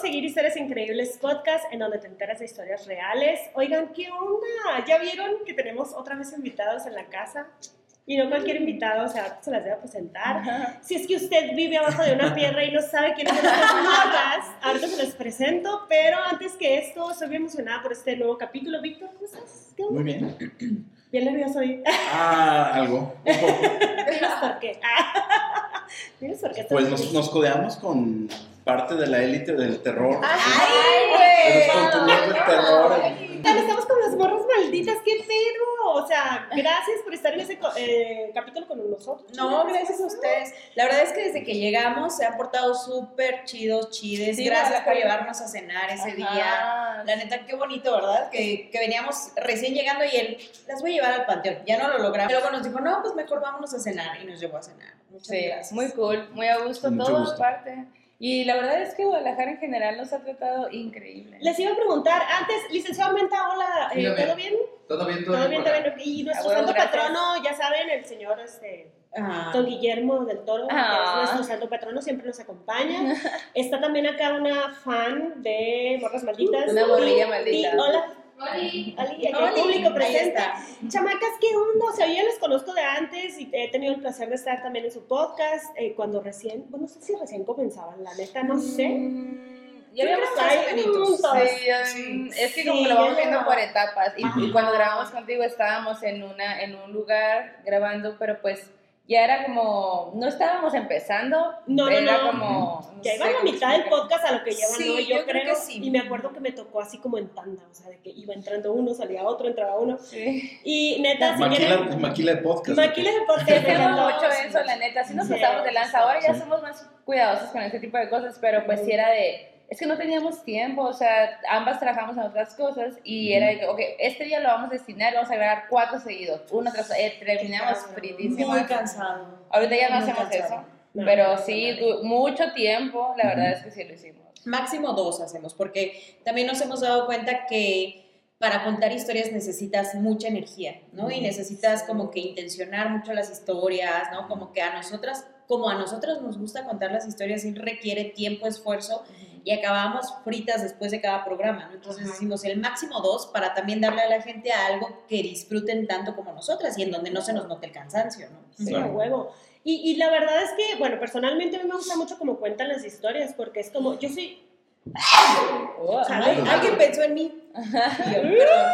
seguir Historias Increíbles Podcast, en donde te enteras de historias reales. Oigan, ¿qué onda? ¿Ya vieron que tenemos otra vez invitados en la casa? Y no cualquier invitado, o sea, se las voy a presentar. Si es que usted vive abajo de una piedra y no sabe quiénes son estas morras, ahorita se los presento, pero antes que esto, estoy bien emocionada por este nuevo capítulo. Víctor, ¿cómo estás? ¿Qué onda? Muy bien. Bien nervioso hoy. Ah, algo. Un poco. Por qué. Dinos por qué. Pues nos, nos codeamos con parte de la élite del terror. ¡Ay, de los contenidos del terror. Tal, Estamos con las morras malditas, qué pedo. O sea, gracias por estar en ese co- eh, capítulo con nosotros. No, gracias a ustedes. La verdad es que desde que llegamos se han portado súper chidos, chides. Sí, gracias por llevarnos a cenar ese Ajá. día. La neta, qué bonito, ¿verdad? Que, que veníamos recién llegando y él, las voy a llevar al panteón. Ya no lo logramos. Luego nos dijo, no, pues mejor vámonos a cenar. Y nos llevó a cenar. Muchas Sí, gracias. muy cool, muy a gusto, Mucho todo gusto. aparte. Y la verdad es que Guadalajara en general nos ha tratado increíble. Les iba a preguntar, antes, licenciado Menta, hola, eh. ¿todo bien? Todo bien, todo, ¿Todo bien, todo bien? Y nuestro A huevo, santo gracias. patrono, ya saben, el señor este, Ah. Don Guillermo del Toro, que Ah. es nuestro santo patrono, siempre nos acompaña. Está también acá una fan de Morras Malditas. Una morrilla Y- maldita. y- hola, Oli. Ali, el Oli, público presente. Chamacas, ¿qué onda? O sea, yo ya les conozco de antes y he tenido el placer de estar también en su podcast eh, cuando recién, bueno, no sé si recién comenzaban, la neta, no sé. Mm, Ya Creo habíamos juntos. Sí, um, es que Sí, como que lo vamos viendo por etapas. Y, y cuando grabamos contigo estábamos en, una, en un lugar grabando, pero pues ya era como, no estábamos empezando, No, no, era no. como... no Ya sé iban a la mitad del podcast a lo que llevan, Sí, ¿no? yo, yo creo creo. que sí. Y me acuerdo que me tocó así como en tanda, o sea, de que iba entrando uno, salía otro, entraba uno. Sí. Y neta, si Maquila, quieren... maquila de podcast. Maquila de podcast. ¿no? mucho eso, la neta. Sí nos Sí. pasamos de lanza. Ahora ya somos más cuidadosos con este tipo de cosas, pero pues sí era de... Es que no teníamos tiempo, o sea, ambas trabajamos en otras cosas y era de que, ok, este día lo vamos a destinar, vamos a grabar cuatro seguidos, uno tras eh, terminamos fritísimas. Muy cansado. Ahorita ya no Muy hacemos cansado. eso, No, pero no, sí, no, du- mucho tiempo, la verdad es que sí lo hicimos. Máximo dos hacemos, porque también nos hemos dado cuenta que para contar historias necesitas mucha energía, ¿no? Y necesitas como que intencionar mucho las historias, ¿no? Como que a nosotras, como a nosotros nos gusta contar las historias, sí requiere tiempo, esfuerzo, y acabamos fritas después de cada programa, ¿no? Entonces Ajá. decimos el máximo dos para también darle a la gente algo que disfruten tanto como nosotras y en donde no se nos note el cansancio, ¿no? Sí, Claro. huevo. Y, y la verdad es que, bueno, personalmente a mí me gusta mucho cómo cuentan las historias, porque es como, yo soy... Oh, alguien pensó en mí. Yo, perdón.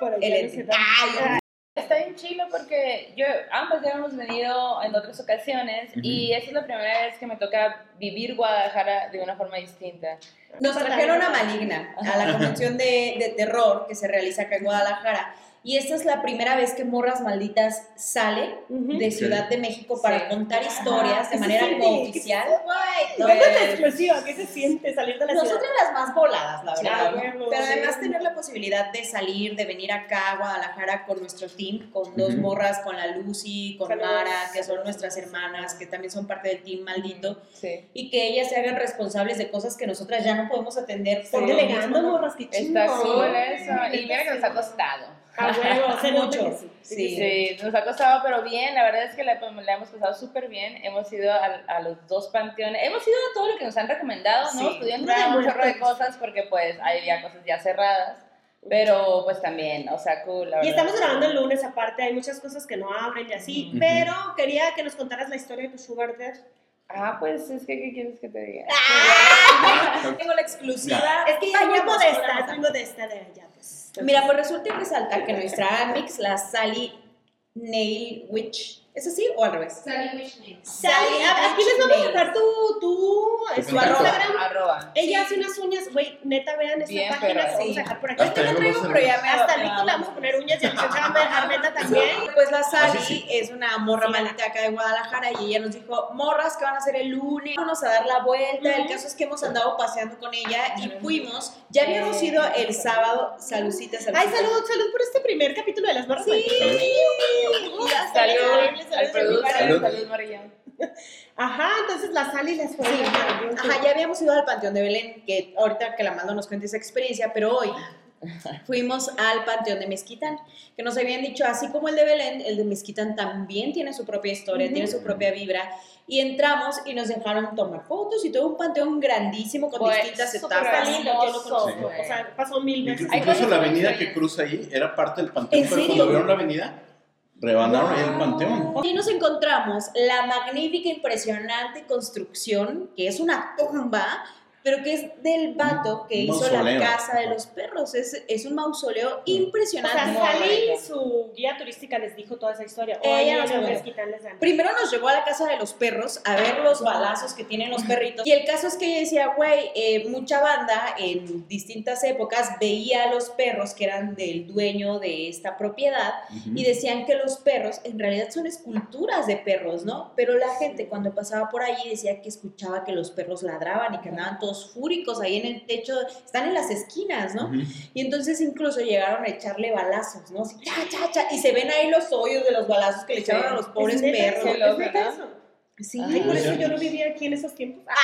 Por ahí, El Está bien chilo porque yo, ambas ya hemos venido en otras ocasiones y esta es la primera vez que me toca vivir Guadalajara de una forma distinta. Nos trajeron a Maligna, a la convención de, de terror que se realiza acá en Guadalajara. Y esta es la primera vez que Morras Malditas sale de Ciudad de México para Sí. contar historias ¿Qué de manera no ¿Qué se oficial. siente? ¿no? Cuéntame Pues- exclusiva, ¿qué se siente salir de la Nosotras ciudad? las más voladas, la verdad. Pero sí. además tener la posibilidad de salir, de venir acá a Guadalajara con nuestro team, con dos morras, con la Lucy, con Saludos. Mara, que son nuestras hermanas, que también son parte del team maldito, Sí. y que ellas se hagan responsables de cosas que nosotras ya no podemos atender. Están delegando, morras, qué Está cool eso. Y mira que nos ha costado. A huevo, se Mucho. sí. Sí. Sí, nos ha costado, pero bien, la verdad es que la, la hemos pasado súper bien. Hemos ido a, a los dos panteones, hemos ido a todo lo que nos han recomendado, ¿no? Sí, Estudiando un chorro de cosas porque pues hay ya cosas ya cerradas, pero pues también, o sea, cool, la Y verdad. estamos grabando el lunes, aparte, hay muchas cosas que no abren y así, Ujú. pero quería que nos contaras la historia de tu sugar daddy. Ah, pues es que, ¿qué quieres que te diga? Tengo la exclusiva. Es que ya muy Vayamos modesta, es muy modesta de allá. Mira, pues resulta y resalta que nuestra Amix, la Sally Nail Witch, ¿es así o al revés? Sally Wishman. Sally, a- aquí les vamos a dejar tu, tu, Tu su arroba. Instagram. Arroba. Ella hace unas uñas, güey, neta, vean esta Bien, página pero que vamos sí. a dejar por aquí. Hasta yo lo traigo, sé. pero ya me- Hasta le vamos a poner uñas y Armenta también. Pues la Sally Ah, sí, sí. es una morra Sí. malita acá de Guadalajara y ella nos dijo, morras, que van a hacer el lunes? Vamos a dar la vuelta. El caso es que hemos andado paseando con ella y fuimos. Ya habíamos ido el sábado. Salucita, salucita. Ay, salud, salud por este primer capítulo de las barras. Sí. Salud al productor, Salud. salud, María. Ajá, entonces la Sally les fue. Sí. Ajá, ya habíamos ido al Panteón de Belén, que ahorita que la mando nos cuente esa experiencia, pero hoy fuimos al Panteón de Mezquitán, que nos habían dicho, así como el de Belén, el de Mezquitán también tiene su propia historia, Ujú. tiene su propia vibra. Y entramos y nos dejaron tomar fotos y todo un panteón grandísimo con Pues, distintas etapas. lindo, yo lo conozco. güey. O sea, pasó mil veces. Incluso la muy avenida que cruza ahí era parte del panteón, ¿En pero serio? cuando vieron la avenida, rebanaron ahí el panteón. Y nos encontramos la magnífica, impresionante construcción, que es una tumba, pero que es del vato que Un hizo mausoleo. la casa de los perros. Es, es un mausoleo O sea, impresionante. Sally, su guía turística, les dijo toda esa historia. O Ella ahí no en el sabía. Mezquitán les. Primero nos llevó a la casa de los perros a ver los balazos que tienen los perritos. Y el caso es que ella decía, güey, eh, mucha banda en distintas épocas veía a los perros que eran del dueño de esta propiedad Ujú. y decían que los perros en realidad son esculturas de perros, ¿no? Pero la gente cuando pasaba por allí decía que escuchaba que los perros ladraban y que andaban todos fúricos ahí en el techo, están en las esquinas, ¿no? Y entonces incluso llegaron a echarle balazos, ¿no? Así, cha, cha, cha, y se ven ahí los hoyos de los balazos que le Sí. echaron a los pobres ¿Es neta perros. ¿Es. Sí, Ay, por eso yo no vivía aquí en esos tiempos.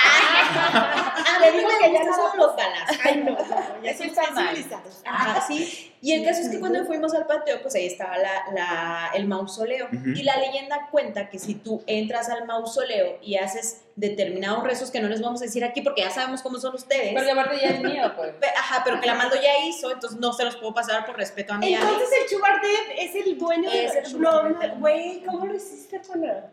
Ah, le digo que ya no son los balazos. Ay, no, no, ya Eso son está mal. civilizados. Ajá, sí. Y el caso es que cuando fuimos al panteón, pues ahí estaba la, la- el mausoleo. Ujú. Y la leyenda cuenta que si tú entras al mausoleo y haces determinados rezos que no les vamos a decir aquí porque ya sabemos cómo son ustedes. Porque aparte ya es mío, pues. Ajá, pero que la mando ya hizo, entonces no se los puedo pasar por respeto a mi Entonces el Dad es el dueño de Es el No, güey, ¿cómo lo hiciste, pana?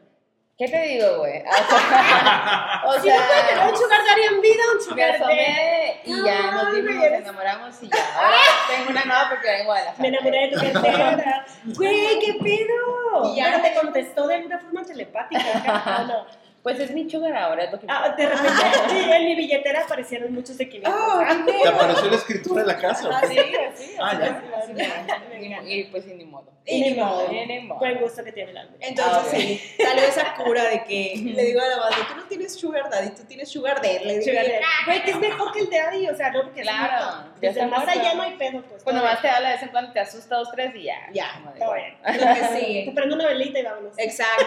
¿Qué te digo, güey? O sea, o Si no puede tener sea un Sugar Daddy en vida, un Sugar Dad. asomé y ya nos güey, nos enamoramos y ya. Ahora tengo una nueva propiedad en Guadalajara. Me enamoré de tu cartera. Güey, ¿qué pedo? Y ya- Pero te contestó de alguna forma telepática. acá, ¿o no? Pues es mi sugar ahora, es lo que Ah, de repente sí, en mi billetera aparecieron muchos de 500. Ah, ¿Te apareció la escritura en la casa? Así, así. Ah, ya. Y, y pues ni modo. Y ni modo. Y ni modo. Buen gusto que tiene el alma. Entonces Ah, ok. sí, salió esa cura de que le digo a la madre, tú no tienes sugar daddy, tú tienes sugar dad. Le digo, Sugar Daddy. Güey, que es mejor que el daddy, o sea, no porque es Claro, ya Desde está más allá no hay pedo, pues. Cuando más te habla de vez en cuando te asusta dos, tres y ya. Ya, de, Todo bueno. bien. lo que Te sigue. prendo una velita y vámonos. Exacto.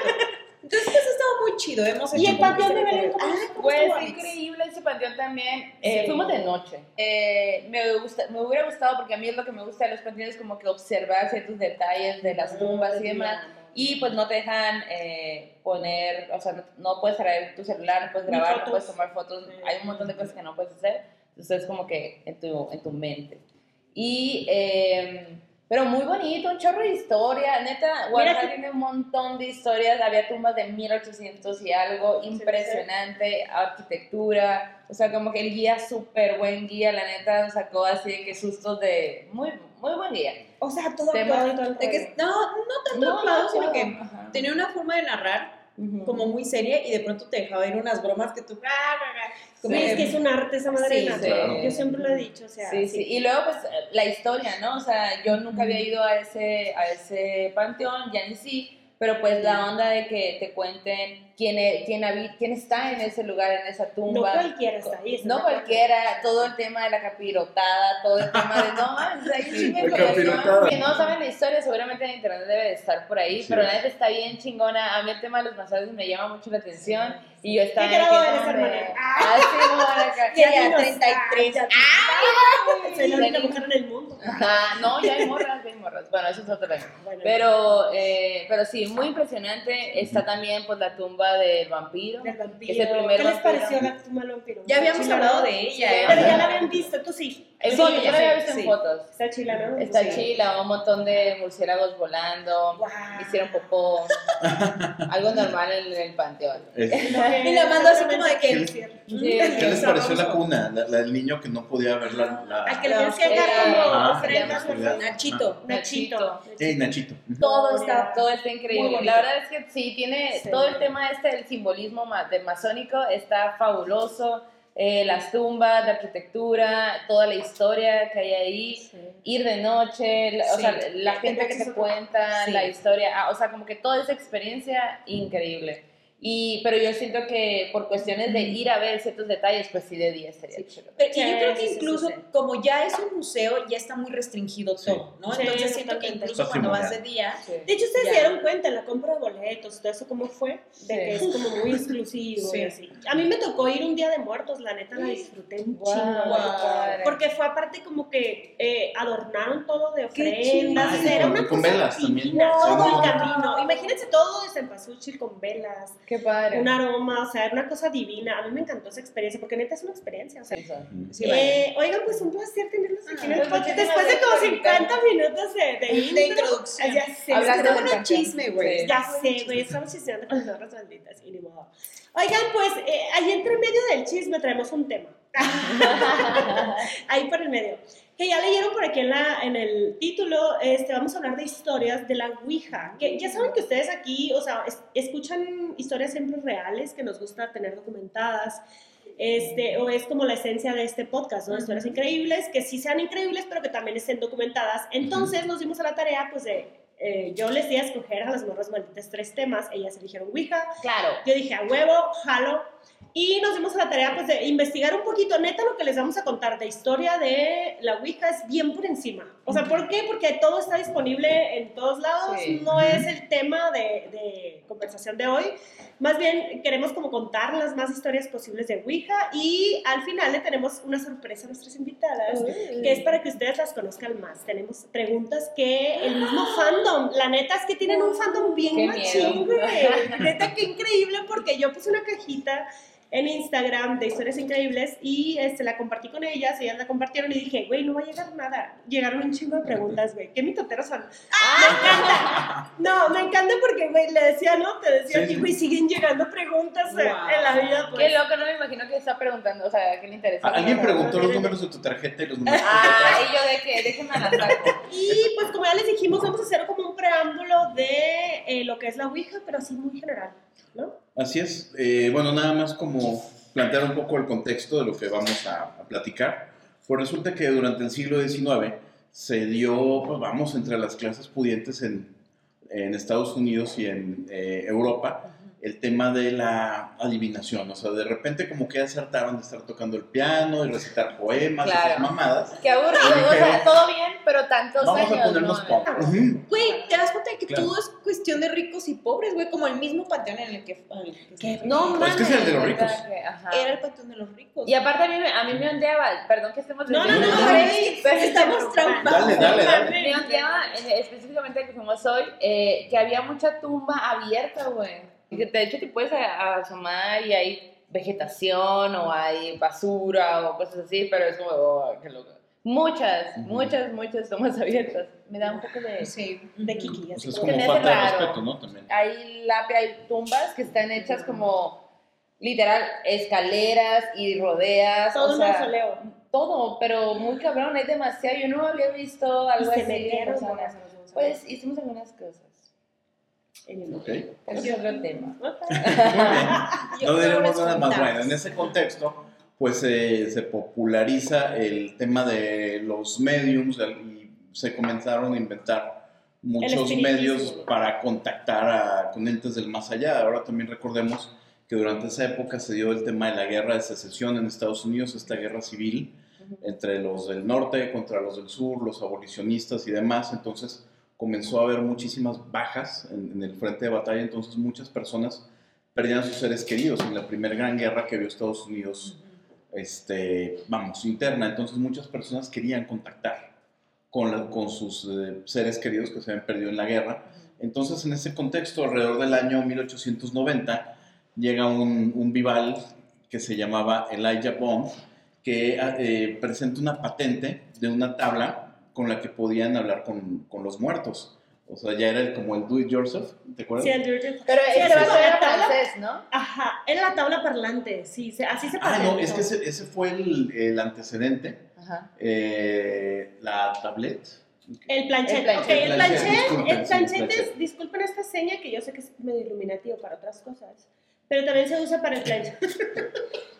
Entonces ha estado muy chido, hemos Y hecho el panteón de Belén, ¿cómo Ah, Pues increíble ese panteón también. Eh, Sí. Fuimos de noche. Eh, me, gusta, me hubiera gustado porque a mí es lo que me gusta de los panteones, como que observar ciertos detalles de las tumbas y demás. Y pues no te dejan eh, poner, o sea, no, no puedes traer tu celular, no puedes grabar, no puedes tomar fotos. Hay un montón de cosas que no puedes hacer. Entonces es como que en tu, en tu mente. Y, eh, pero muy bonito, un chorro de historia. Neta, Guadalajara tiene un montón de historias. Había tumbas de 1800 y algo, impresionante, arquitectura. O sea, como que el guía, súper buen guía, la neta, nos sacó así de que sustos de. Muy, muy buen guía. O sea, todo Tema- todo De que, no, no tanto No, no, sino no. que Ajá. tenía una forma de narrar Como muy seria y de pronto te dejaba ir unas bromas que tú... Como Güey, que- es que es un arte esa madre Sí, sí. Yo siempre lo he dicho, o sea. Sí, sí. Y luego, pues, la historia, ¿no? O sea, yo nunca había ido a ese, a ese panteón, ya ni sí, pero pues la onda de que te cuenten quién, e- quién, quién está en ese lugar, en esa No tumba. cualquiera está ahí. No es cualquiera, todo el tema de la capirotada, todo el tema de no, La capirotada. información. Que no saben la historia, seguramente en internet debe de estar por ahí, Sí. pero la neta está bien chingona. A mí el tema de los masajes me llama mucho la atención y yo estaba ¿Qué grado eres, hermana? Ah. Sí. Ya, ya, dinos, 33. ah, Soy la única mujer en el mundo. Ajá, no, ya hay morras, ya hay morras. Bueno, eso es otro tema. Pero, eh, pero sí, muy impresionante. Está también pues, la tumba del vampiro. del vampiro. Es el primer ¿Qué les vampiro. pareció la tumba del vampiro? Ya habíamos hablado de ella. Sí. Pero ya la habían visto, tú sí. En Sí, yo la había visto sí. en fotos. Está chila, ¿no? Está Sí. chila, un montón de murciélagos volando, Guau. hicieron popó, algo normal en el panteón. Es- Y la mando así como de que- ¿Qué les pareció la cuna? La, la del niño que no podía ver la... la... Al que le oscuridad. como ofrendas. Nachito. Nachito. Ey, Nachito. Todo está, todo está increíble. La verdad es que sí, tiene Sí. todo el tema este del simbolismo ma- del masónico está fabuloso. Eh, las tumbas, la arquitectura, toda la historia que hay ahí. ir de noche, la- o sea, la gente que te cuenta sí. la historia, ah, o sea, como que toda esa experiencia increíble. Y, pero yo siento que por cuestiones de ir a ver ciertos detalles, pues sí de 10 sería Sí. chulo. Pero- y yo creo que incluso sí, sí. como ya es un museo, ya está muy restringido Sí. todo, ¿no? Sí, Entonces siento que incluso cuando vas de día, De hecho, ustedes Ya. se dieron cuenta en la compra de boletos, todo eso cómo fue, de que es como muy exclusivo Sí. y así. A mí me tocó ir un día de muertos, la neta la disfruté un chingo. Porque fue aparte como que eh, adornaron todo de Qué ofrendas, era una con cosa velas también. todo no. el camino. Imagínense todo de cempasúchil con velas, Qué padre. un aroma, o sea, era una cosa divina. A mí me encantó esa experiencia, porque neta es una experiencia, o sea, sí, eh, oigan, pues un placer tenerlos aquí en el pues, podcast. Después de como gracias por 50 minutos de, de, de intro. introducción. Ya sé, Hablando de chisme, güey. Ya sé, güey, estamos chismeando con nosotros malditas y ni modo. Oigan, pues eh, ahí entre medio del chisme traemos un tema. ahí por el medio. Que ya leyeron por aquí en, la, en el título, este, vamos a hablar de historias de la Ouija. Que ya saben que ustedes aquí, o sea, es- escuchan historias siempre reales que nos gusta tener documentadas. Este, o es como la esencia de este podcast, ¿no? Historias increíbles, que sí sean increíbles, pero que también estén documentadas. Entonces nos dimos a la tarea, pues, de, eh, yo les di a escoger a las morras malditas tres temas, ellas eligieron Ouija, Claro. yo dije, a huevo, jalo. Y nos dimos a la tarea pues, de investigar un poquito. Neta, lo que les vamos a contar de historia de la Ouija es bien por encima. O sea, ¿por qué? Porque todo está disponible en todos lados. Sí. No es el tema de, de conversación de hoy. Más bien, queremos como contar las más historias posibles de Ouija. Y al final le tenemos una sorpresa a nuestras invitadas que es para que ustedes las conozcan más. Tenemos preguntas que el mismo fandom, la neta es que tienen un fandom bien machín, güey. Neta, qué increíble, porque yo puse una cajita en Instagram de historias increíbles y este, la compartí con ellas, ellas la compartieron y dije, güey, no va a llegar nada. Llegaron un chingo de preguntas, güey. ¿Qué mitoteros son? Me encanta. No, me encanta porque, güey, le decía, ¿no? Te decía, Sí, güey, siguen llegando preguntas en- Wow. en la vida, pues. Qué loco, no me imagino que está preguntando, o sea, ¿qué le interesa? Alguien preguntó los números de tu tarjeta y los números de tu Ah, y yo de que déjenme la saco. Y pues como ya les dijimos, vamos a hacer como un preámbulo de eh, lo que es la Ouija, pero así muy general, ¿no? Así es. Eh, bueno, nada más como plantear un poco el contexto de lo que vamos a, platicar. Pues resulta que durante el siglo XIX se dio, pues vamos, entre las clases pudientes en, en Estados Unidos y en eh, Europa, el tema de la adivinación. O sea, de repente como que acertaron de estar tocando el piano y recitar poemas Claro. esas mamadas. Qué aburrido, o sea, todo bien, pero tantos Vamos años. a ponernos ¿no? pop. Ujú. Güey, te das cuenta de que Claro. todo es cuestión de ricos y pobres, güey, como el mismo panteón en el que, ¿Qué? No, Pues es que es el de los mames, ricos. era el panteón de los ricos. Y aparte a mí, me- a mí me ondeaba, perdón que estemos No, no, no, No, pero estamos traumados. Dale, dale, dale. Me ondeaba específicamente que fuimos hoy, eh, que había mucha tumba abierta, güey. De hecho te puedes asomar y hay vegetación o hay basura o cosas así, pero es como, oh, qué loco. Muchas, muchas, muchas tomas abiertas. Me da un poco de... Sí. De Kiki, Pues así es como falta de raro. respeto, ¿no? También. Hay lápida, hay tumbas que están hechas como literal escaleras y rodeas. todo o un mausoleo. todo, pero muy cabrón, hay demasiado. Yo no había visto algo Y se así. de metieron personas. Pues hicimos algunas cosas. Ok. Ese es otro tema. No diremos nada más. Bueno, en ese contexto, pues eh, se populariza el tema de los mediums y se comenzaron a inventar muchos medios para contactar a, con entes del más allá. Ahora también recordemos que durante esa época se dio el tema de la guerra de secesión en Estados Unidos, esta guerra civil entre los del norte contra los del sur, los abolicionistas y demás. Entonces comenzó a haber muchísimas bajas en, en el frente de batalla, entonces muchas personas perdían a sus seres queridos en la primera gran guerra que vio Estados Unidos, este, vamos, interna. Entonces muchas personas querían contactar con, la- con sus eh, seres queridos que se habían perdido en la guerra. Entonces en ese contexto, alrededor del año 1890, llega un, un vival que se llamaba Elijah Bond, que eh, presenta una patente de una tabla con la que podían hablar con, con los muertos. O sea, ya era el- como el do it yourself, ¿te acuerdas? Sí, el Dirty- Pero Sí, ese era la tabla. francés, ¿no? Ajá, era la tabla parlante, sí, se- así se Ah, no, es que ese, ese fue el, el antecedente, Ajá. eh, la tablet. El planchet, El planchet, ok, el planchet, planchet, disculpen, el planchet planchet. es, disculpen esta seña que yo sé que es medio iluminativo para otras cosas, pero también se usa para el planchet.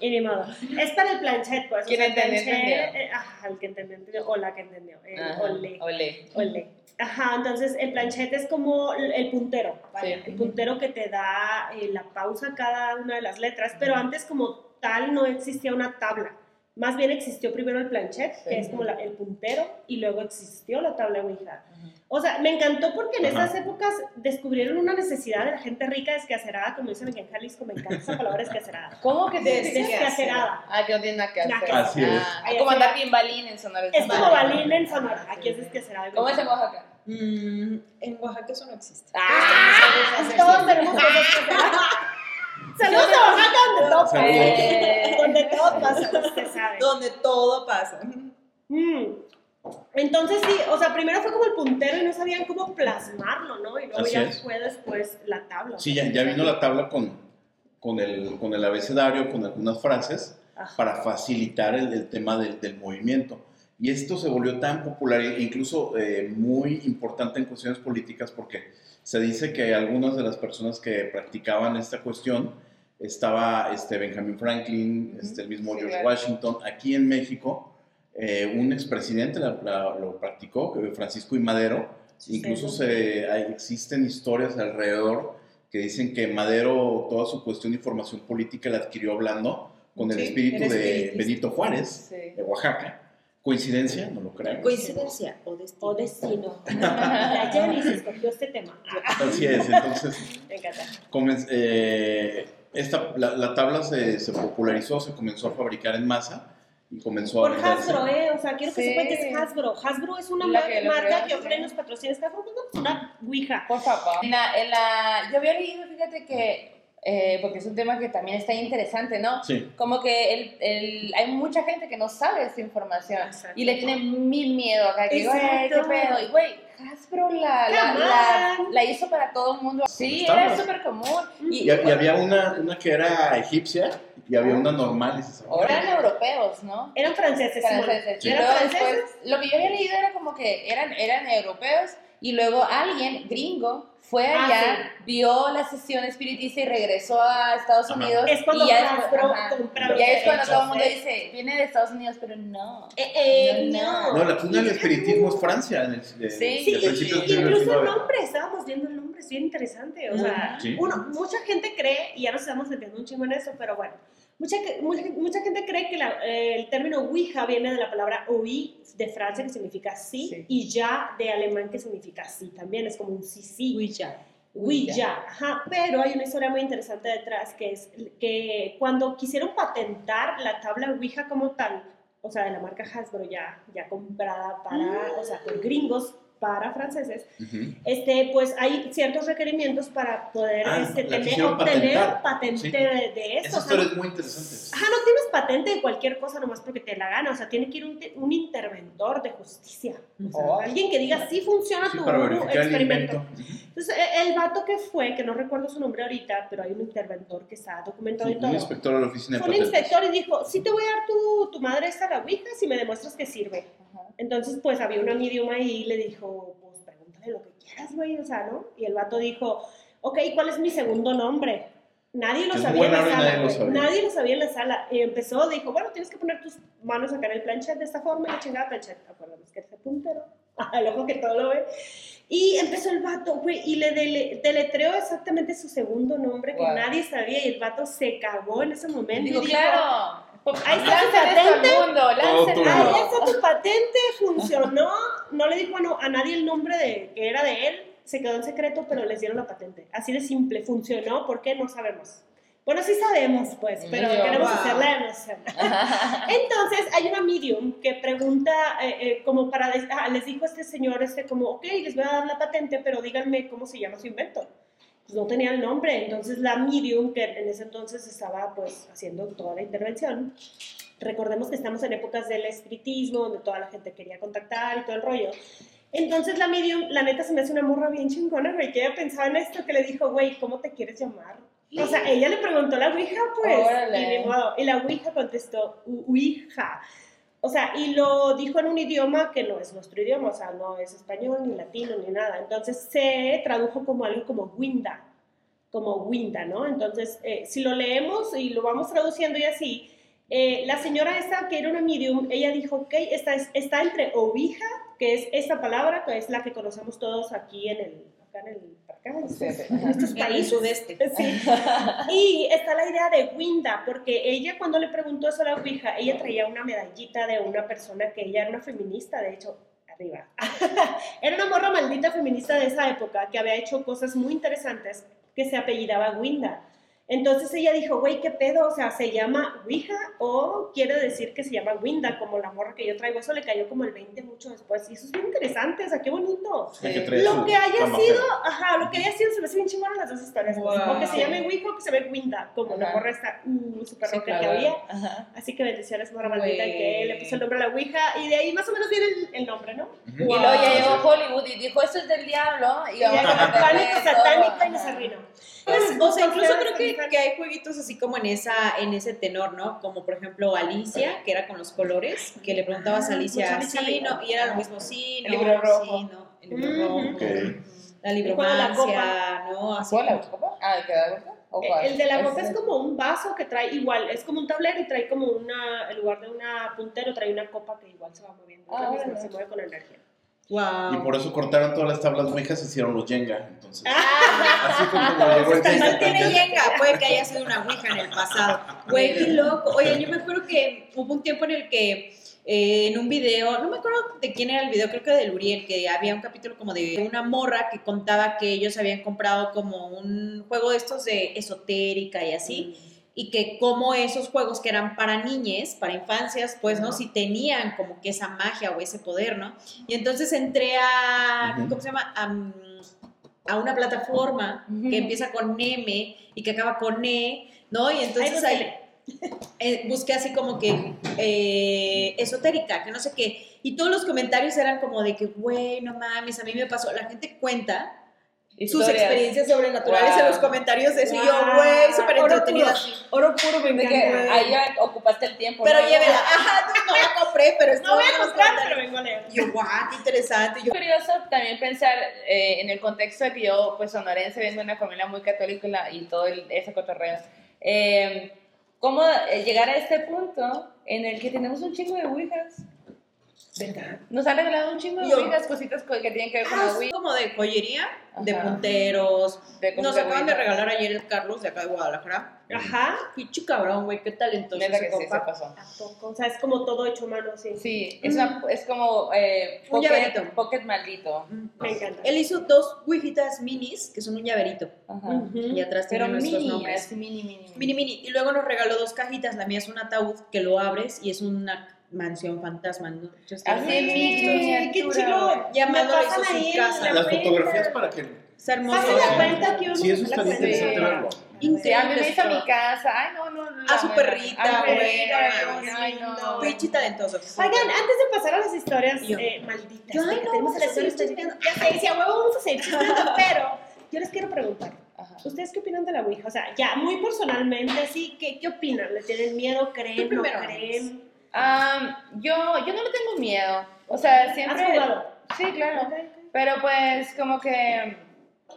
y ni modo. Es para el planchet, pues. o ¿Quién sea, el entendió, planchet, eh, ajá, el que entendió, o la que entendió. el Ajá, ole. Ole. Ole. Ajá, entonces el planchet es como el puntero, vaya, Sí. el puntero que te da eh, la pausa a cada una de las letras, pero antes como tal no existía una tabla. Más bien existió primero el planchet, Sí. que es como la- el puntero, y luego existió la tabla Ouija. O sea, me encantó porque en Ajá. esas épocas descubrieron una necesidad de la gente rica descacerada, como dicen aquí en Jalisco, me encanta esa palabra descacerada. ¿Cómo que te Descacerada. Ah, que no tiene nada que hacer. que Así es. Ah, como andar bien balín en Sonora. Es como balín en Sonora, aquí es descacerada. ¿Cómo es en Oaxaca? Mm, en Oaxaca eso no existe. Ah, Todos tenemos cosas que hacer. Saludos a Oaxaca, donde todo pasa. Eh. Donde todo pasa, usted sabe. Donde todo pasa. Mm. Entonces sí, o sea, primero fue como el puntero y no sabían cómo plasmarlo, ¿no? Y luego Así ya es. fue después la tabla. Sí, ya, ya vino la tabla con, con, el, con el abecedario, con algunas frases, Ajá. para facilitar el, el tema del, del movimiento. Y esto se volvió tan popular e incluso eh, muy importante en cuestiones políticas porque se dice que algunas de las personas que practicaban esta cuestión estaba este Benjamin Franklin, este, el mismo Sí, George claro. Washington. Aquí en México, eh, un expresidente la- la- lo practicó, Francisco I. Madero. Incluso sí. se, hay- existen historias alrededor que dicen que Madero toda su cuestión de formación política la adquirió hablando con el Sí, espíritu de. Benito Juárez, de Oaxaca. ¿Coincidencia? No lo creo. Coincidencia o destino. O destino. La Jenny se escogió este tema. Así es, entonces Me encanta. eh, esta, la, la tabla se, se popularizó, se comenzó a fabricar en masa y comenzó Por a venderse. Hasbro, ¿eh? O sea, quiero que Sí. sepan que es Hasbro. Hasbro es una La mar- que marca que ofrece los patrocinios. Hasbro es una Ouija. Por favor. En la, en la- yo había leído, fíjate que, eh, porque es un tema que también está interesante, ¿no? Sí, Como que el, el- hay mucha gente que no sabe esta información Exacto. y le tiene mil miedo acá, que, güey, qué pedo. Y, güey, Hasbro la, la, la, la hizo para todo el mundo. Sí, Star era súper común. Y, y, y había una, una que era egipcia y había una normal. dices, ahora eran europeos, ¿no? Eran franceses, franceses. Sí. ¿Eran franceses? después, lo que yo había leído era como que eran, eran europeos y luego alguien gringo fue Ah, allá, vio la sesión espiritista y regresó a Estados. Unidos. Es cuando y ya ajá. compra Ya es cuando todo el mundo dice, viene de Estados Unidos, pero no. Eh, eh, No, no. no. La cuna del espiritismo es Francia. En el, de, Sí, de Sí, siglo incluso el nombre, estábamos viendo el nombre, es bien interesante. O sea, Sí. uno, mucha gente cree, y ya nos estamos metiendo un chingo en eso, pero bueno, mucha, mucha, mucha gente cree que la- eh, el término Ouija viene de la palabra oui de Francia, que significa sí, Sí. y ya de alemán, que significa sí también, es como un sí, sí. Ouija. Ouija, ajá, pero hay una historia muy interesante detrás que es que cuando quisieron patentar la tabla Ouija como tal, o sea, de la marca Hasbro ya, ya comprada para, o sea, por gringos para franceses, Ujú. este, pues hay ciertos requerimientos para poder Ah, este, tener, obtener patentar. patente Sí. de, de Esa eso. o sea, es muy interesante. Ajá, no tienes patente de cualquier cosa nomás porque te la gana, o sea, tiene que ir un, un interventor de justicia. O sea, Oh. alguien que diga, sí funciona Sí, tu para verificar el experimento. Entonces, e- el vato que fue, que no recuerdo su nombre ahorita, pero hay un interventor que está documentado Sí, y todo. un inspector de la oficina de Fue un inspector y dijo, sí te voy a dar tu, tu madre esta la Ouija si me demuestras que sirve. Ajá. Entonces, pues había una medium ahí y le dijo, pues pregúntale lo que quieras, güey, o sea, ¿no? Y el vato dijo, ok, ¿cuál es mi segundo nombre? Nadie lo sabía en la sala. nadie lo sabía. Nadie lo sabía en la sala. Y empezó, dijo, bueno, tienes que poner tus manos acá en el planchet de esta forma, y la chingada planchet. Acuérdate que es el puntero. El ojo que todo lo ve. Y empezó el vato, güey, y le dele- deletreó exactamente su segundo nombre que Wow. nadie sabía. Y el vato se cagó en ese momento. Digo, y dijo, claro. Ahí está tu patente. mundo. Ahí está tu patente, funcionó. No le dijo a, no- a nadie el nombre de que era de él, se quedó en secreto, pero les dieron la patente. Así de simple, funcionó, ¿por qué? No sabemos. Bueno, sí sabemos, pues, pero Yo, queremos wow. hacer la emoción. Entonces, hay una medium que pregunta, eh, eh, como para, ah, les dijo este señor, este, como, ok, les voy a dar la patente, pero díganme cómo se llama su invento. Pues no tenía el nombre, entonces la medium, que en ese entonces estaba, pues, haciendo toda la intervención, recordemos que estamos en épocas del espiritismo, donde toda la gente quería contactar y todo el rollo. Entonces la medium, la neta se me hace una morra bien chingona, güey, que ella pensaba en esto, que le dijo, güey, ¿cómo te quieres llamar? O sea, ella le preguntó a la Ouija, pues, Órale. y, ni modo. y la Ouija contestó, "U- Ouija. O sea, y lo dijo en un idioma que no es nuestro idioma, o sea, no es español, ni latino, ni nada. Entonces se tradujo como algo como Winda, como Winda, ¿no? Entonces, eh, si lo leemos y lo vamos traduciendo y así, eh, la señora esta, que era una medium, ella dijo, ok, está, está entre Ouija, que es esta palabra, que es la que conocemos todos aquí en el, acá en el, estos En el países. sudeste. Sí. Y está la idea de Winda, porque ella cuando le preguntó eso a la Ouija, ella traía una medallita de una persona que ella era una feminista, de hecho, arriba. era una morra maldita feminista de esa época que había hecho cosas muy interesantes que se apellidaba Winda. Entonces ella dijo, güey, ¿qué pedo? O sea, ¿se llama Ouija o quiere decir que se llama Winda, como la morra que yo traigo? Eso le cayó como el 20 mucho después. Y eso es bien interesante, o sea, qué bonito. La que trae Lo que haya sido, ajá, lo que haya sido se me hace bien chingón las dos historias. Wow. O que se llame Ouija o que se ve Winda, como la Ajá. morra está uh, súper Sí, roca claro. que había. Ajá. Así que bendiciones, morra maldita, que le puso el nombre a la Ouija. Y de ahí más o menos viene el, el nombre, ¿no? Ujú. Y luego ya llegó Hollywood y dijo, esto es del diablo. Y Y ya, a pánico satánico y nos arruinó. Pues, o sea, incluso creo que, que hay jueguitos así como en esa en ese tenor, ¿no? Como por ejemplo Alicia, que era con los colores, que le preguntabas a Ah, Alicia, sí, no, y era lo mismo, sí, El no, libro rojo. sí, no, el libro rojo, Ok. la El libromancia, ¿no? Así ¿Cuál la copa? Ah, ¿el que da vuelta? ¿O cuál? El de la copa es como un vaso que trae igual, es como un tablero y trae como una, en lugar de una puntero, trae una copa que igual se va moviendo. Ah, se mueve con energía. Wow. Y por eso cortaron todas las tablas ouijas y hicieron los Jenga. Entonces, Ah, así como llegó el no tiene. Jenga, puede que haya sido una ouija en el pasado. Güey, qué loco. Oye, yo me acuerdo que hubo un tiempo en el que eh, en un video, no me acuerdo de quién era el video, creo que del Uriel, que había un capítulo como de una morra que contaba que ellos habían comprado como un juego de estos de esotérica y así. Y que como esos juegos que eran para niñes, para infancias, pues, ¿no? Si tenían como que esa magia o ese poder, ¿no? Y entonces entré a. ¿cómo se llama? A, a una plataforma que empieza con M y que acaba con E, ¿no? Y entonces ahí eh, busqué así como que eh, esotérica, que no sé qué. Y todos los comentarios eran como de que, güey, no mames, a mí me pasó. La gente cuenta sus Historias. experiencias sobrenaturales Wow. en los comentarios de eso. Y yo, Wow. güey, súper entretenida. Oro puro me que encanta. ahí ya ocupaste el tiempo. Pero ¿no? llévela. Ajá, no, no la compré, pero No voy a comprar, pero vengo a leer. Y yo, guau, qué interesante. Yo, Es curioso también pensar eh, en el contexto de que yo, pues, sonorense, vengo de una familia muy católica y, la- y todo el- ese cotorreo. Eh, ¿Cómo llegar a este punto en el que tenemos un chingo de ouijas? ¿Verdad? Nos han regalado un chingo de Yo- ouijas, cositas co- que tienen que ver con ah, la es ouija. como de joyería, de Ajá. punteros. de Nos acaban de regalar ayer el Carlos de acá de Guadalajara. Ajá. Pinche cabrón, güey, qué talentoso Neta que sí, se pasó. ¿A poco? O sea, es como todo hecho mano, sí. Sí, es, una- es como eh, Un pocket, maldito. Me encanta. Él hizo dos wifitas minis, que son un llaverito. Ajá. Y atrás Pero tienen nuestros mini, nombres. mini, mini, mini. Mini, mini. Y luego nos regaló dos cajitas. La mía es un ataúd que lo abres y es una mansión fantasma. ¿no? Yo estoy Así es, qué miniatura, chulo. güey. Ya Me Amado le pasan hizo su casa. la Las cuenta. fotografías para que... Está hermoso. Pasen la cuenta que Sí, eso está interesante verlo. Sí, a Increíble mi casa. Ay, no, no. no, A su perrita, ay, güey, ay, no, ay, no. Pinche talentoso. Oigan, antes de pasar a las historias eh, malditas, Yo, ay, no, tenemos las a historias. Ya sé, si a huevo vamos a pero yo les quiero preguntar, Ajá. ¿ustedes qué opinan de la Ouija? O sea, ya muy personalmente, sí, ¿qué, qué opinan? ¿Le tienen miedo? ¿Creen? ¿No creen? Am, yo, yo no le tengo miedo. O sea, siempre. ¿Has jugado? Sí, claro. Pero pues, como que.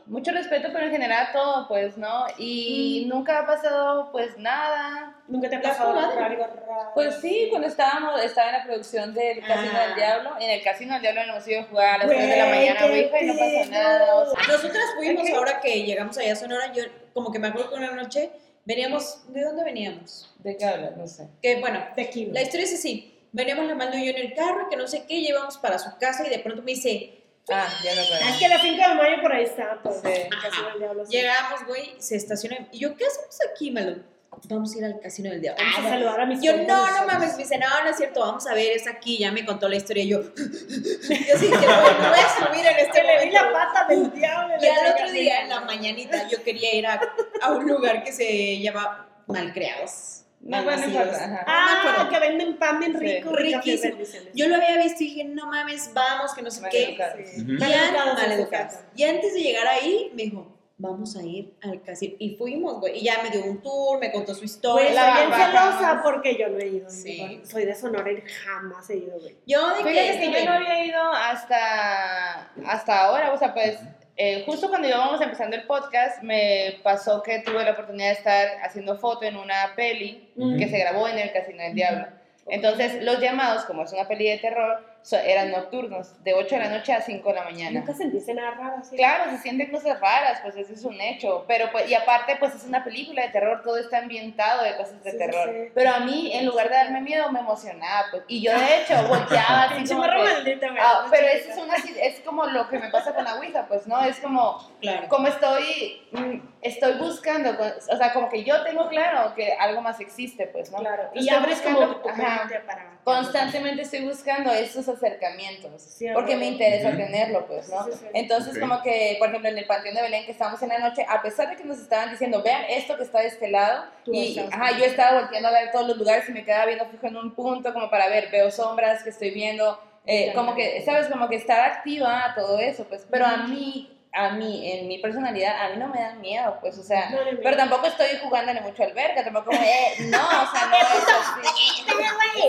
Mucho respeto, pero en general todo, pues, ¿no? Y Mm. nunca ha pasado, pues, nada. ¿Nunca te ha ¿La has pasado algo raro? Pues sí, cuando estábamos, estaba en la producción del Casino Ah. del Diablo. En el Casino del Diablo nos iba a jugar a las Güey, 3 de la mañana, Ouija, y no pasó nada. O sea, Nosotras fuimos ahora que llegamos allá a Sonora. Yo, como que me acuerdo que una noche veníamos. ¿De dónde veníamos? ¿de qué hablas? No sé. Que bueno, De la historia es así. Veníamos la mando y yo en el carro, que no sé qué, llevamos para su casa y de pronto me dice, Ah, ya no Ah, Es que la finca de mayo por ahí está, pues. Del sí. llegamos, güey, se estaciona. Y yo, ¿qué hacemos aquí, Malo? Vamos a ir al casino del diablo. Vamos a saludar a mis Yo, no, no mames, me dice, no, no es cierto, vamos a ver, es aquí, ya me contó la historia, y yo, yo sí, que voy, me voy a subir en este le momento. la pata del diablo. Y al otro día, en la mañanita, yo quería ir a, a un lugar que se llama Malcriados. No, bueno, no Ah, acuerdo. que venden pan bien Sí. rico. Riquísimo. Bendiciones. Yo lo había visto y dije, no mames, vamos, que no sé qué. Maleducados. Sí. Maleducados, an- maleducados. exacto. y antes de llegar ahí, me dijo, vamos a ir al casino. Y fuimos, güey. Y ya me dio un tour, me contó su Pues historia. la soy bien celosa porque yo no he ido. Sí. Soy de Sonora y jamás he ido, güey. Yo de Fíjate que, que yo no había ido hasta, hasta ahora, o sea, pues eh, justo cuando íbamos empezando el podcast, me pasó que tuve la oportunidad de estar haciendo foto en una peli que se grabó en el Casino del Diablo. Entonces, los llamados, como es una peli de terror, so- eran nocturnos, de 8 de la noche a 5 de la mañana. Nunca sentiste nada raro así. Claro, se sienten cosas raras, pues ese es un hecho. Pero pues, y aparte, pues es una película de terror, todo está ambientado de cosas de Sí, terror. sí. Pero a mí, en lugar de darme miedo, me emocionaba, pues. Y yo, de hecho, volteaba así como que-. Ah, pero eso es, una, es como lo que me pasa con la Ouija, pues, ¿no? Es como, Claro. como estoy, mm, estoy buscando, o sea, como que yo tengo claro que algo más existe, pues, ¿no? Claro. Y abres como tu mente para... Constantemente estoy buscando esos acercamientos, Sí, porque me interesa Ujú. tenerlo, pues, ¿no? Sí, sí, sí. Entonces, Ok. como que, por ejemplo, en el Panteón de Belén que estábamos en la noche, a pesar de que nos estaban diciendo, vean esto que está de este lado, Tú y ajá, yo estaba volteando a ver todos los lugares y me quedaba viendo fijo en un punto, como para ver, veo sombras que estoy viendo, eh, como que. ¿sabes? Como que estar activa a todo eso, pues, pero a mí, a mí, en mi personalidad, a mí no me da miedo, pues, o sea, No, no, no. pero tampoco estoy jugándole mucho al verga, tampoco eh, no, o sea, no es así.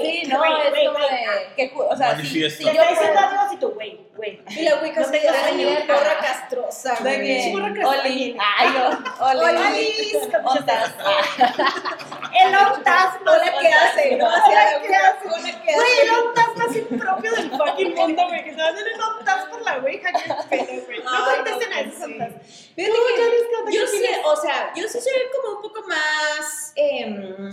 Sí, no, Güey, es güey, como güey. de, que, o sea, si, Manifiesta. si Te yo está diciendo puedo- adiós y tú, güey, güey. Y la No porra castrosa, güey. Oli, ay, Oli, Olis, ondas. El ¿qué hace? No, Hola, hacia la ¿qué Wicca, hace? hola, ¿qué Güey, hace? el fantasma es impropio del fucking mundo, güey. Que se va a hacer el fantasma por la ouija. Qué pedo, güey. No Ay, contesten no, a esos sí. fantasmas. Fíjate Tú, que Janice, ¿qué onda? yo ¿Qué sí, opinas? o sea, yo sí soy como un poco más, em,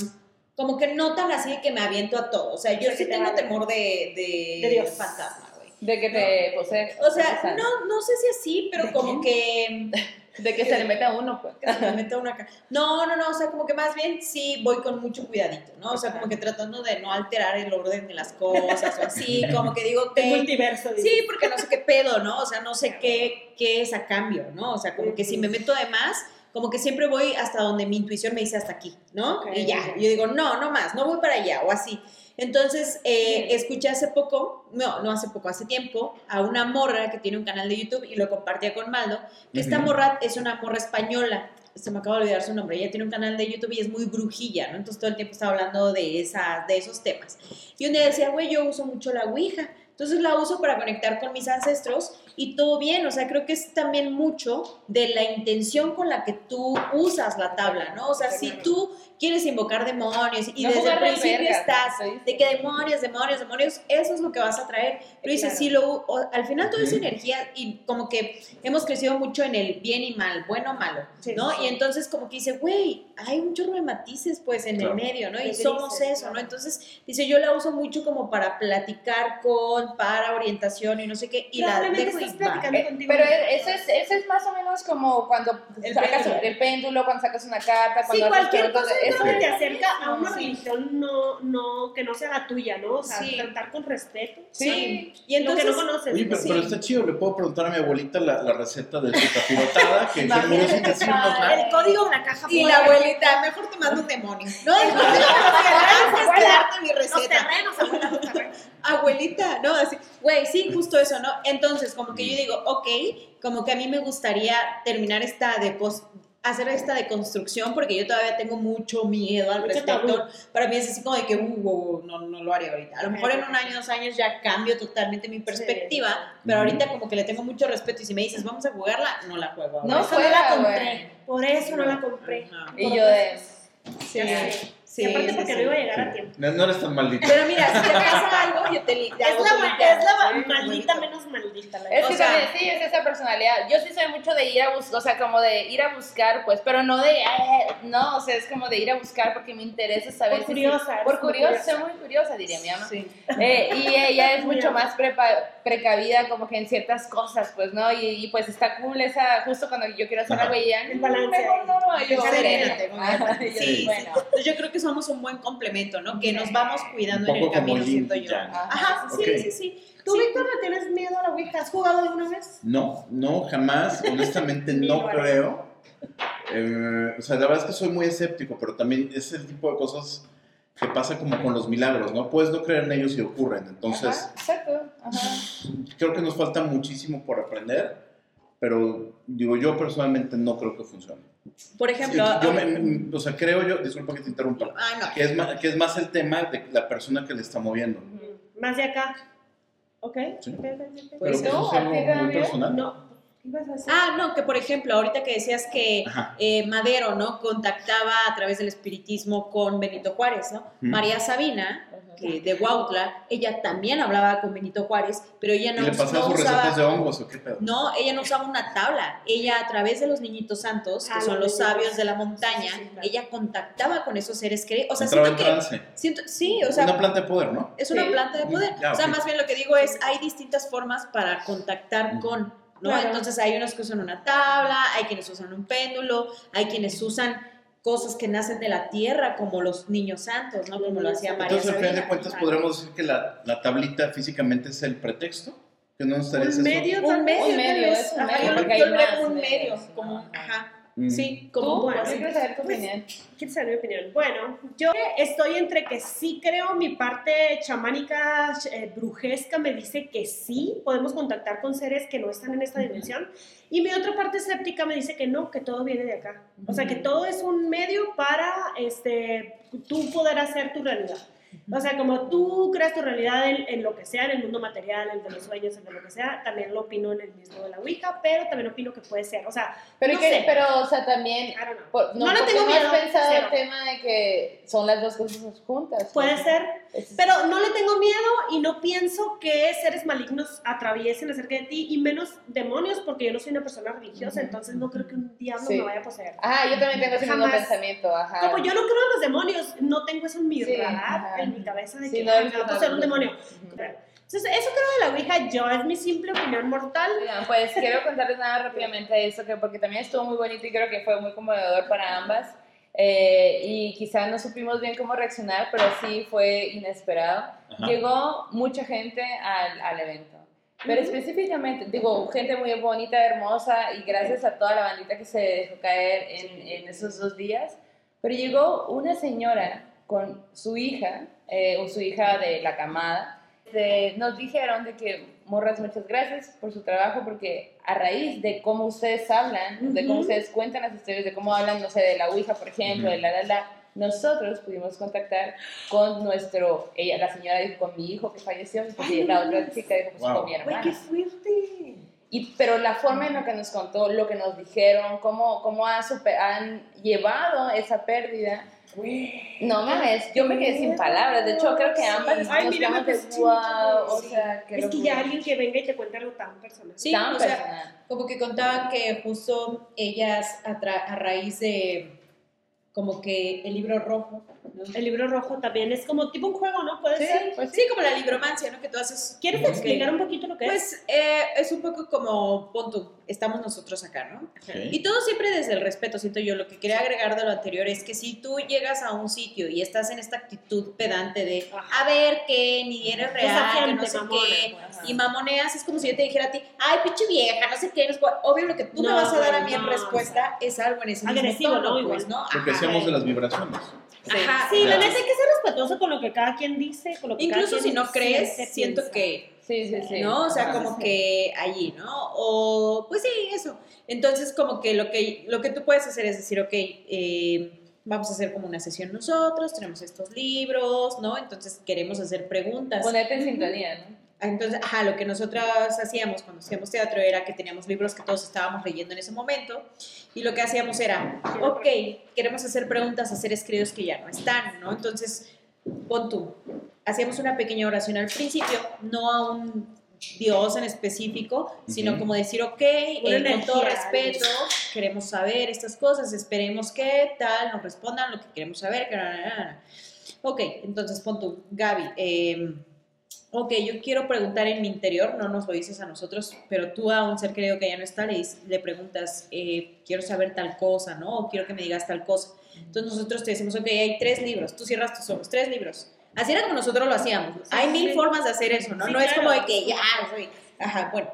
como que no tan así que me aviento a todo. O sea, yo sí tengo temor de, de, De Dios. fantasma, güey. De que te posee. O sea, no, no sé si así, pero ¿De como que, De que se le mete a uno, pues. que se me meta una acá. No, no, no, o sea, como que más bien sí voy con mucho cuidadito, ¿no? O sea, como que tratando de no alterar el orden de las cosas o así, como que digo El que... multiverso. dices. Sí, porque no sé qué pedo, ¿no? O sea, no sé qué, qué es a cambio, ¿no? O sea, como que si me meto de más, como que siempre voy hasta donde mi intuición me dice hasta aquí, ¿no? Ok. Y ya, yo digo, no, no más, no voy para allá o así. Entonces, eh, escuché hace poco, no, no hace poco, hace tiempo, a una morra que tiene un canal de YouTube y lo compartía con Maldo, que esta morra es una morra española, se me acaba de olvidar su nombre, ella tiene un canal de YouTube y es muy brujilla, ¿no? Entonces todo el tiempo está hablando de, esa, de esos temas. Y un día decía, güey, yo uso mucho la Ouija. Entonces la uso para conectar con mis ancestros y todo bien. O sea, creo que es también mucho de la intención con la que tú usas la tabla, ¿no? O sea, si tú quieres invocar demonios y No desde el principio verga, estás ¿sí? de que demonios, demonios, demonios, eso es lo que vas a traer. Pero dices, Claro. sí, lo, o- al final todo es Ujú. energía y como que hemos crecido mucho en el bien y mal, bueno o malo, Sí, ¿no? sí. Y entonces como que dice, güey, hay un chorro de matices pues en Claro. el medio, ¿no? Y De somos grises, eso, ¿no? claro. Entonces dice, yo la uso mucho como para platicar con, para orientación y no sé qué, y la dejo estás platicando Eh, contigo. pero eso es, eso es más o menos como cuando El sacas péndulo. el péndulo, cuando sacas una carta, Sí, cuando haces cualquier cosa de- creo que Sí. te acerca a una Sí. religión no, no, que no sea la tuya, ¿no? O sea, Sí. tratar con respeto. Sí. Y lo que entonces, no conoces. Oye, pero, Sí. pero está chido, le puedo preguntar a mi abuelita la, la receta de su capirotada, que sin decirnos nada. El código de la caja y la abuelita, mejor te mando un demonio. No, es que darte mi Los receta. terrenos, abuela, los terrenos. abuelita, ¿no? Así, güey, sí, justo eso, ¿no? Entonces, como que yo digo, ok, como que a mí me gustaría terminar esta de hacer esta deconstrucción porque yo todavía tengo mucho miedo al respecto. Para mí es así como de que, uh, uh, no, no lo haré ahorita. A lo mejor en un año, dos años ya cambio totalmente mi perspectiva, sí. pero ahorita como que le tengo mucho respeto y si me dices, vamos a jugarla, no la juego. No ahora. Eso no la compré. Por eso no la compré. Ajá. Y yo de... Sí, sé. Sí, y aparte porque sí. no iba a llegar a tiempo. No, no eres tan maldita. Pero mira, si te pasa algo, yo te li- te Es la, ma- es la maldita menos maldita. La Es que O sea- también, sí, es esa personalidad. Yo sí soy mucho de ir a buscar, o sea, como de ir a buscar, pues, pero no de, eh, no, o sea, es como de ir a buscar porque me interesa saber. Por si- curiosa, eres Por curiosa, curiosa. soy muy curiosa, diría mi mamá. Sí. Eh, y ella es mucho más prepa- precavida como que en ciertas cosas, pues, ¿no? Y, y, pues está cool esa, justo cuando yo quiero hacer algo y ya, El balance mejor no, yo, Sí, bueno. Yo creo que somos un buen complemento, ¿no? Que nos vamos cuidando en el camino, siento yo. Ajá, sí, Ok. sí, sí. ¿Tú, Sí. Víctor, le tienes miedo a la Ouija? ¿Has jugado alguna vez? No, no, jamás. Honestamente no creo. Eh, o sea, la verdad es que soy muy escéptico, pero también es el tipo de cosas que pasa como con los milagros, ¿no? Puedes no creer en ellos y ocurren. Entonces, Ajá, exacto. Ajá. creo que nos falta muchísimo por aprender, pero digo, yo personalmente no creo que funcione. Por ejemplo, yo me- me- o sea, creo yo, disculpa que te interrumpa, ah, no. que es, más, que es más el tema de la persona que le está moviendo. Más de acá. ¿Ok? Sí. Pero Pues pues no, es ¿a algo muy personal. No, ibas a decir? Ah, no, que por ejemplo, ahorita que decías que eh, Madero, ¿no? Contactaba a través del espiritismo con Benito Juárez, ¿no? Mm. María Sabina, que de Huautla, ella también hablaba con Benito Juárez, pero ella ¿Y no, le pasaba no sus usaba... recetas de hongos o qué pedo? No, ella no usaba una tabla. Ella a través de los niñitos santos, que Ah, son los sabios de la montaña, Sí, sí, claro. ella contactaba con esos seres que, o sea, en siento que trance. siento, sí, o sea, Una planta de poder, ¿no? es una Sí. planta de poder. Ya, o sea, más bien lo que digo es, hay distintas formas para contactar Mm. con, ¿no? Claro. Entonces hay unos que usan una tabla, hay quienes usan un péndulo, hay quienes usan cosas que nacen de la tierra, como los niños santos, ¿no? Como lo hacía María Entonces, al final de cuentas, Ajá. podremos decir que la, la tablita físicamente es el pretexto. Que no estarías Un medio, Un tal vez. medio, Un medio, es un medio, Ajá. Mm. sí, como ¿Tú? bueno, Yo sí. quiero saber tu Pues, opinión. ¿Quieres saber mi opinión? Bueno, yo estoy entre que sí creo, mi parte chamánica, eh, brujesca me dice que sí, podemos contactar con seres que no están en esta dimensión, y mi otra parte escéptica me dice que no, que todo viene de acá. O sea, que todo es un medio para este, tú poder hacer tu realidad. O sea, como tú creas tu realidad en, en lo que sea, en el mundo material, en el de los sueños, en de lo que sea, también lo opino en el mismo de la Ouija, pero también opino que puede ser, o sea, Pero, no que, sé. pero, o sea, también. Por- no, No tengo no has miedo, pensado cero. el tema de que son las dos cosas juntas. Puede ser, Es- Pero no le tengo miedo y no pienso que seres malignos atraviesen acerca de ti y menos demonios porque yo no soy una persona religiosa, entonces no creo que un diablo Sí. me vaya a poseer. Ajá, yo también tengo ese mismo pensamiento, ajá. Como yo no creo en los demonios, no tengo eso en mi Sí, radar, ajá. En mi cabeza de Sí, que no "Ah, eres me va a poseer un demonio. Entonces, eso creo de la Ouija yo, es mi simple opinión mortal. Pues quiero contarles nada rápidamente eso, que porque también estuvo muy bonito y creo que fue muy conmovedor para ambas. Eh, y quizá no supimos bien cómo reaccionar, pero sí fue inesperado. Ajá. Llegó mucha gente al, al evento. Pero específicamente, digo, gente muy bonita, hermosa, y gracias a toda la bandita que se dejó caer en, en esos dos días. Pero llegó una señora con su hija, eh, o su hija de la camada. Este, nos dijeron de que, morras, muchas gracias por su trabajo, porque a raíz de cómo ustedes hablan, de cómo ustedes cuentan las historias, de cómo hablan, no sé, de la Ouija, por ejemplo, Ujú. de la, la, la, nosotros pudimos contactar con nuestro, ella, la señora dijo, con mi hijo que falleció, y pues, la otra chica dijo, pues, Wow. con mi hermana. qué fuerte. Y, pero la forma en la que nos contó, lo que nos dijeron, cómo, cómo han, super- han llevado esa pérdida. No mames, yo me quedé sin palabras. De hecho, creo que ambas Ay, nos mira, quedamos de wow. O sí. sea, qué Es que ya alguien que venga y te cuente algo tan personal. Sí, Tan o sea, personal. como que contaban que justo ellas a, tra- a raíz de como que el libro rojo. El libro rojo también es como tipo un juego, ¿no? Puede Sí, ser. pues sí, como la libromancia, ¿no? Que tú haces. ¿Quieres explicar un poquito lo que es? Pues eh, es un poco como, pon tú, estamos nosotros acá, ¿no? Y todo siempre desde el respeto, siento yo. Lo que quería agregar de lo anterior es que si tú llegas a un sitio y estás en esta actitud pedante de, Ajá. a ver, que ni eres real, que no sé mamona, qué, pues. y mamoneas, es como si yo te dijera a ti, ay, pinche vieja, no sé qué, no sé cuál". obvio lo que tú me No, vas a dar a mí no, en o respuesta es algo en ese mismo Agresivo, tono, ¿no? pues. ¿no? Lo que Ajá. decíamos de las vibraciones. Ajá. Sí, la neta hay que ser respetuoso con lo que cada quien dice, con lo que cada Incluso si quien no crees, siente, siento piensa. que Sí, sí, sí. ¿no? O sea, Ajá. como que allí, ¿no? O, pues sí, eso. Entonces, como que lo que, lo que tú puedes hacer es decir, ok, eh, vamos a hacer como una sesión nosotros, tenemos estos libros, ¿no? Entonces, queremos hacer preguntas. Ponerte en sintonía, ¿no? Entonces, ajá, lo que nosotras hacíamos cuando hacíamos teatro era que teníamos libros que todos estábamos leyendo en ese momento y lo que hacíamos era, ok, queremos hacer preguntas a seres queridos que ya no están, ¿no? Entonces, pon tú, hacíamos una pequeña oración al principio, no a un Dios en específico, sino Ujú. como decir, ok, eh, Una con todo energía, respeto, queremos saber estas cosas, esperemos que tal, nos respondan lo que queremos saber. que na, na, na. Ok, entonces pon tú, Gaby, eh, ok, yo quiero preguntar en mi interior, no nos lo dices a nosotros, pero tú a un ser querido que ya no está le, le preguntas, eh, quiero saber tal cosa, ¿no? O quiero que me digas tal cosa. Entonces nosotros te decimos, ok, hay tres libros, tú cierras tus ojos, tres libros. Así era como nosotros lo hacíamos. hay sí, mil sí. formas de hacer eso, ¿no? No es como de que ya, soy, ajá, bueno.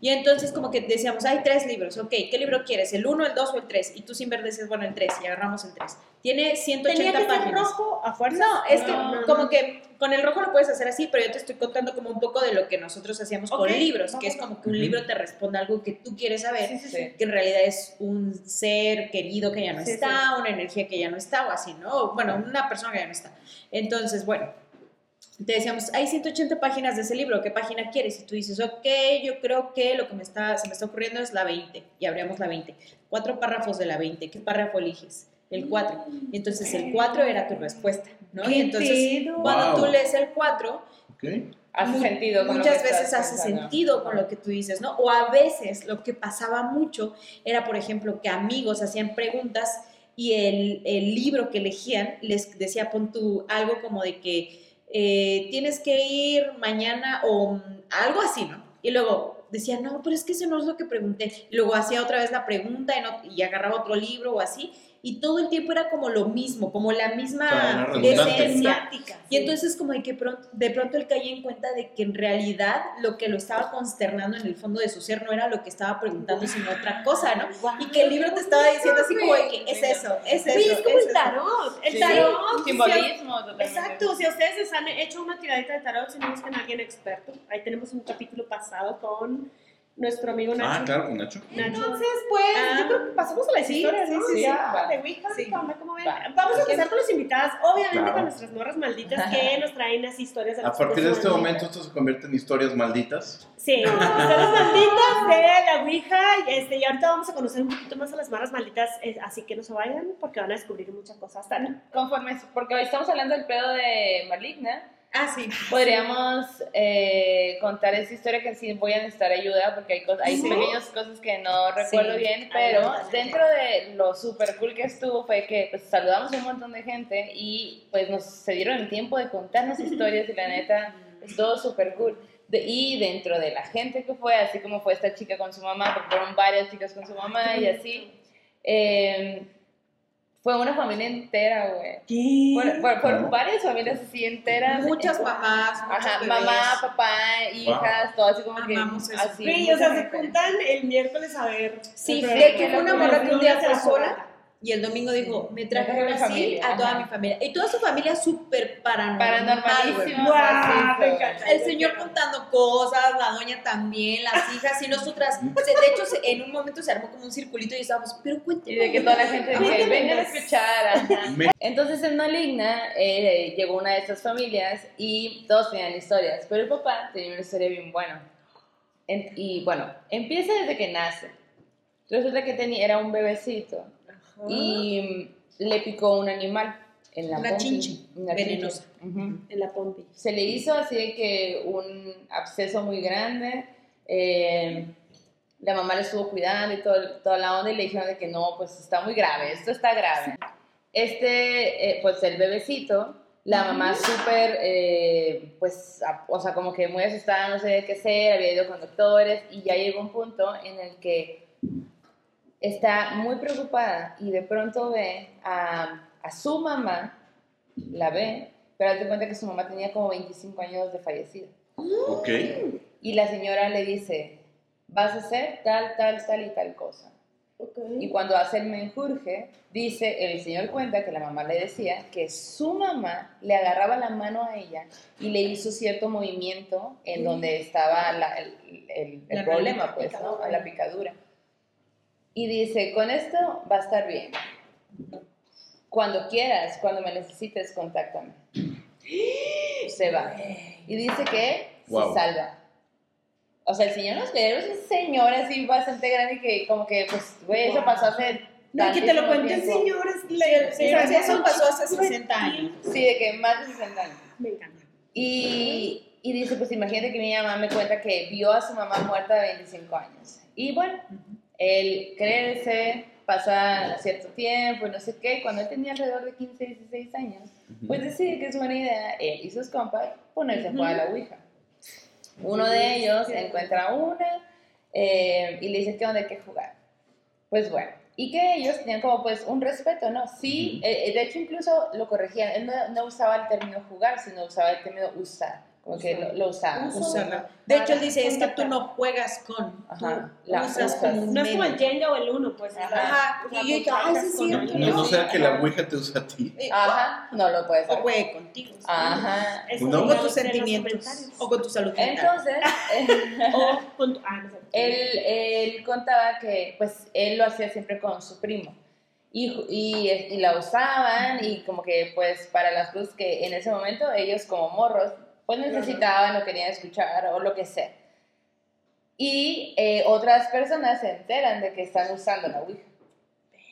Y entonces como que decíamos, hay tres libros, ok, ¿qué libro quieres? ¿El uno, el dos o el tres? Y tú sin ver decías, bueno, el tres, y agarramos el tres. Tiene 180 ¿Tenía que ser páginas. rojo a fuerza? No, es que No, no, como no. que con el rojo lo puedes hacer así, pero yo te estoy contando como un poco de lo que nosotros hacíamos con libros, que es como que un libro te responde algo que tú quieres saber, Sí, sí, sí. Sí. que en realidad es un ser querido que ya no está, una energía que ya no está, o así, ¿no? Bueno, una persona que ya no está. Entonces, bueno, te decíamos, hay 180 páginas de ese libro, ¿qué página quieres? Y tú dices, ok, yo creo que lo que me está, se me está ocurriendo es la 20, y abríamos la 20. Cuatro párrafos de la 20, ¿qué párrafo eliges? El 4. Y entonces el 4 era tu respuesta, ¿no? Y entonces, cuando Wow. tú lees el 4, Ok. Hace sentido. con lo Muchas que veces hace pensando. sentido con lo que tú dices, ¿no? O a veces lo que pasaba mucho era, por ejemplo, que amigos hacían preguntas y el, el libro que elegían les decía, pon tú algo como de que eh, tienes que ir mañana o algo así, ¿no? Y luego decía, no, pero es que eso no es lo que pregunté. Luego hacía otra vez la pregunta y, no- y agarraba otro libro o así. Y todo el tiempo era como lo mismo, como la Claro, misma redundante. esencia. Y sí. entonces como de que pronto, de pronto él caía en cuenta de que en realidad lo que lo estaba consternando en el fondo de su ser no era lo que estaba preguntando, sino otra cosa, ¿no? Y que el libro te estaba diciendo así como de que es eso, es eso. Oye, es como el eso. tarot. El Sí. tarot. Simbolismo, totalmente. Exacto, si ustedes les han hecho una tiradita de tarot, si no buscan a alguien experto, ahí tenemos un capítulo pasado con nuestro amigo Nacho. Ah, claro, con Nacho. Nacho. Entonces, pues, Ah, yo creo que pasamos a las Sí, historias, sí, ¿no? sí, Ya, va. de Ouija, Sí. Vamos a empezar con las invitadas, obviamente Claro. con nuestras morras malditas que nos traen las historias A partir de este malditas. momento esto se convierte en historias malditas. Sí, historias malditas de la Ouija, y, este, y ahorita vamos a conocer un poquito más a las morras malditas, eh, así que no se vayan porque van a descubrir muchas cosas tan... Conforme, porque hoy estamos hablando del pedo de Maligna, ah, sí. podríamos eh, contar esa historia que sí voy a necesitar ayuda porque hay, cosas, hay Sí. pequeñas cosas que no recuerdo Sí. bien, pero dentro de lo super cool que estuvo fue que pues, saludamos a un montón de gente y pues nos se dieron el tiempo de contarnos historias y la neta estuvo súper cool. De- y dentro de la gente que fue, así como fue esta chica con su mamá, porque fueron varias chicas con su mamá y así, eh, fue una familia entera, güey. ¿Qué? Fueron, fueron- fueron varias familias así enteras. Muchas mamás, muchos Ajá, bebés. mamá, papá, hijas, todo así como Amamos que eso. así. Sí, o sea, se juntan el miércoles a ver. Sí, programa. que fue una morra que un día fue sola. Y el domingo dijo, me traje a familia, a toda ajá. mi familia. Y toda su familia súper paranormal. me güey. encanta. El señor contando cosas, la doña también, las hijas y nosotras. de hecho, en un momento se armó como un circulito y estábamos, pero cuéntame. Y de que toda la gente dice, vengan a escuchar. Entonces en Maligna eh, llegó una de estas familias y todos tenían historias, pero el papá tenía una historia bien buena. En- y bueno, empieza desde que nace. Resulta que tenía, era un bebecito Ajá. y mm, le picó un animal en la pompi. chinche venenosa. chinche. Ujú. En la pompi. Se le hizo así de que un absceso muy grande. eh, la mamá le estuvo cuidando y todo, toda la onda y le dijeron de que no, pues está muy grave, esto está grave. Este, eh, pues el bebecito, la mamá súper, eh, pues, a- o sea, como que muy asustada, no sabía qué hacer, había ido con doctores y ya llegó un punto en el que está muy preocupada y de pronto ve a, a su mamá, la ve, pero hazte cuenta que su mamá tenía como 25 años de fallecida. Ok. Y la señora le dice, vas a hacer tal, tal, tal y tal cosa. Ok. Y cuando hace el menjurje, dice, el señor cuenta que la mamá le decía que su mamá le agarraba la mano a ella y le hizo cierto movimiento en donde estaba la- el, el- el La problema, pues, ¿no? La picadura. Y dice, con esto va a estar bien. Cuando quieras, cuando me necesites, contáctame. Se va. Y dice que Wow. se salva. O sea, el señor nos es un señor así bastante grande que como que, pues, güey, eso pasó hace No, que te lo señores. Sí, sí, eso pasó hace 60 años. Sí, de que más de 60 años. Me encanta. Y, y dice, pues imagínate que mi mamá me cuenta que vio a su mamá muerta de 25 años. Y bueno, él crece, pasa cierto tiempo no sé qué. Cuando él tenía alrededor de 15, 16 años, pues decide que es buena idea, él y sus compas, ponerse a jugar a la Ouija. Uno de ellos encuentra una eh, y le dice, ¿qué onda hay que jugar? Pues bueno, y que ellos tenían como pues un respeto, ¿no? Sí, eh, de hecho incluso lo corregían, él no, no usaba el término jugar, sino usaba el término usar, como que lo, lo. Usarla. De hecho, él dice, es que tú no juegas con, Ajá, tú la usas usas. como un No es como el. Jenga o el uno, pues. Ajá. Ajá, O y yo contactas ay, sí, es cierto. No, no Sí. sea que la Ouija te usa a ti. Ajá, no lo puedes O hacer. juegue contigo. Ajá. Eso No. O con tus sentimientos. O con tu salud mental. Entonces, O con tu. Ah, no sé. él, él contaba que pues él lo hacía siempre con su primo y, y, y la usaban y como que pues para las cosas que en ese momento ellos como morros pues necesitaban o querían escuchar o lo que sea. Y eh, otras personas se enteran de que están usando la Ouija.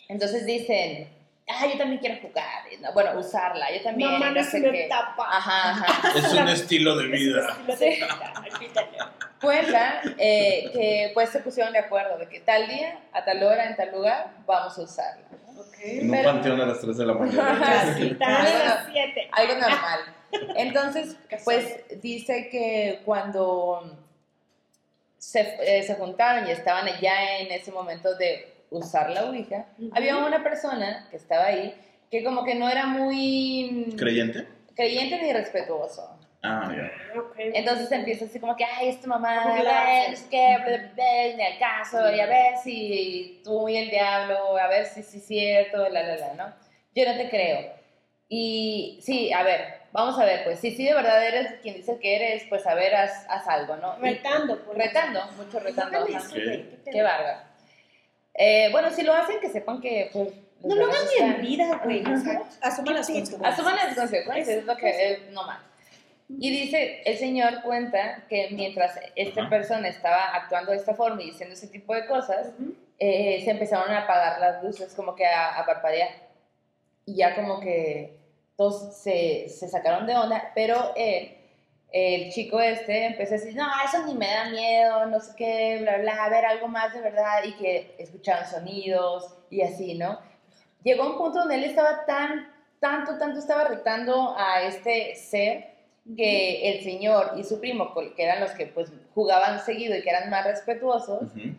Entonces dicen, ah, yo también quiero jugar, bueno, usarla, yo también, no no es sé qué. etapa. Ajá, ajá. Es un estilo de vida. Lo de vida. Cuenta eh, que pues se pusieron de acuerdo de que tal día, a tal hora, en tal lugar, vamos a usarla. ¿no? En un Pero- panteón a las 3 de la mañana. Casi. A las 7. algo normal. Entonces, pues dice que cuando se, eh, se juntaron y estaban ya en ese momento de usar la Ouija, Ujú. había una persona que estaba ahí que como que no era muy ¿Creyente? creyente ni respetuoso. Ah, ya. Ok. Entonces empieza así como que, ay, es tu mamá, bla, bla, ni al caso, y a ver si tú y el diablo, a ver si sí es cierto, la, la, la, ¿no? Yo no te creo. Y sí, a ver, vamos a ver, pues si sí de verdad eres quien dice que eres, pues a ver, haz, haz algo, ¿no? Retando. pues. retando, mucho retando. Qué pedo. Qué bárbaro. Eh, bueno, si lo hacen, que sepan que, pues... No lo hagan ni en vida, güey. o sea, Asuman las ¿qué consecuencias. Asuman las consecuencias, es lo que es no más. Y dice, el señor cuenta que mientras esta Ajá. persona estaba actuando de esta forma y diciendo ese tipo de cosas, Ujú. eh, se empezaron a apagar las luces, como que a, a parpadear. Y ya como que todos se, se sacaron de onda, pero él, el chico este, empezó a decir, no, eso ni me da miedo, no sé qué, bla, bla, a ver algo más de verdad, y que escuchaban sonidos y así, ¿no? Llegó un punto donde él estaba tan, tanto, tanto estaba retando a este ser que el señor y su primo, que eran los que pues jugaban seguido y que eran más respetuosos, Ujú.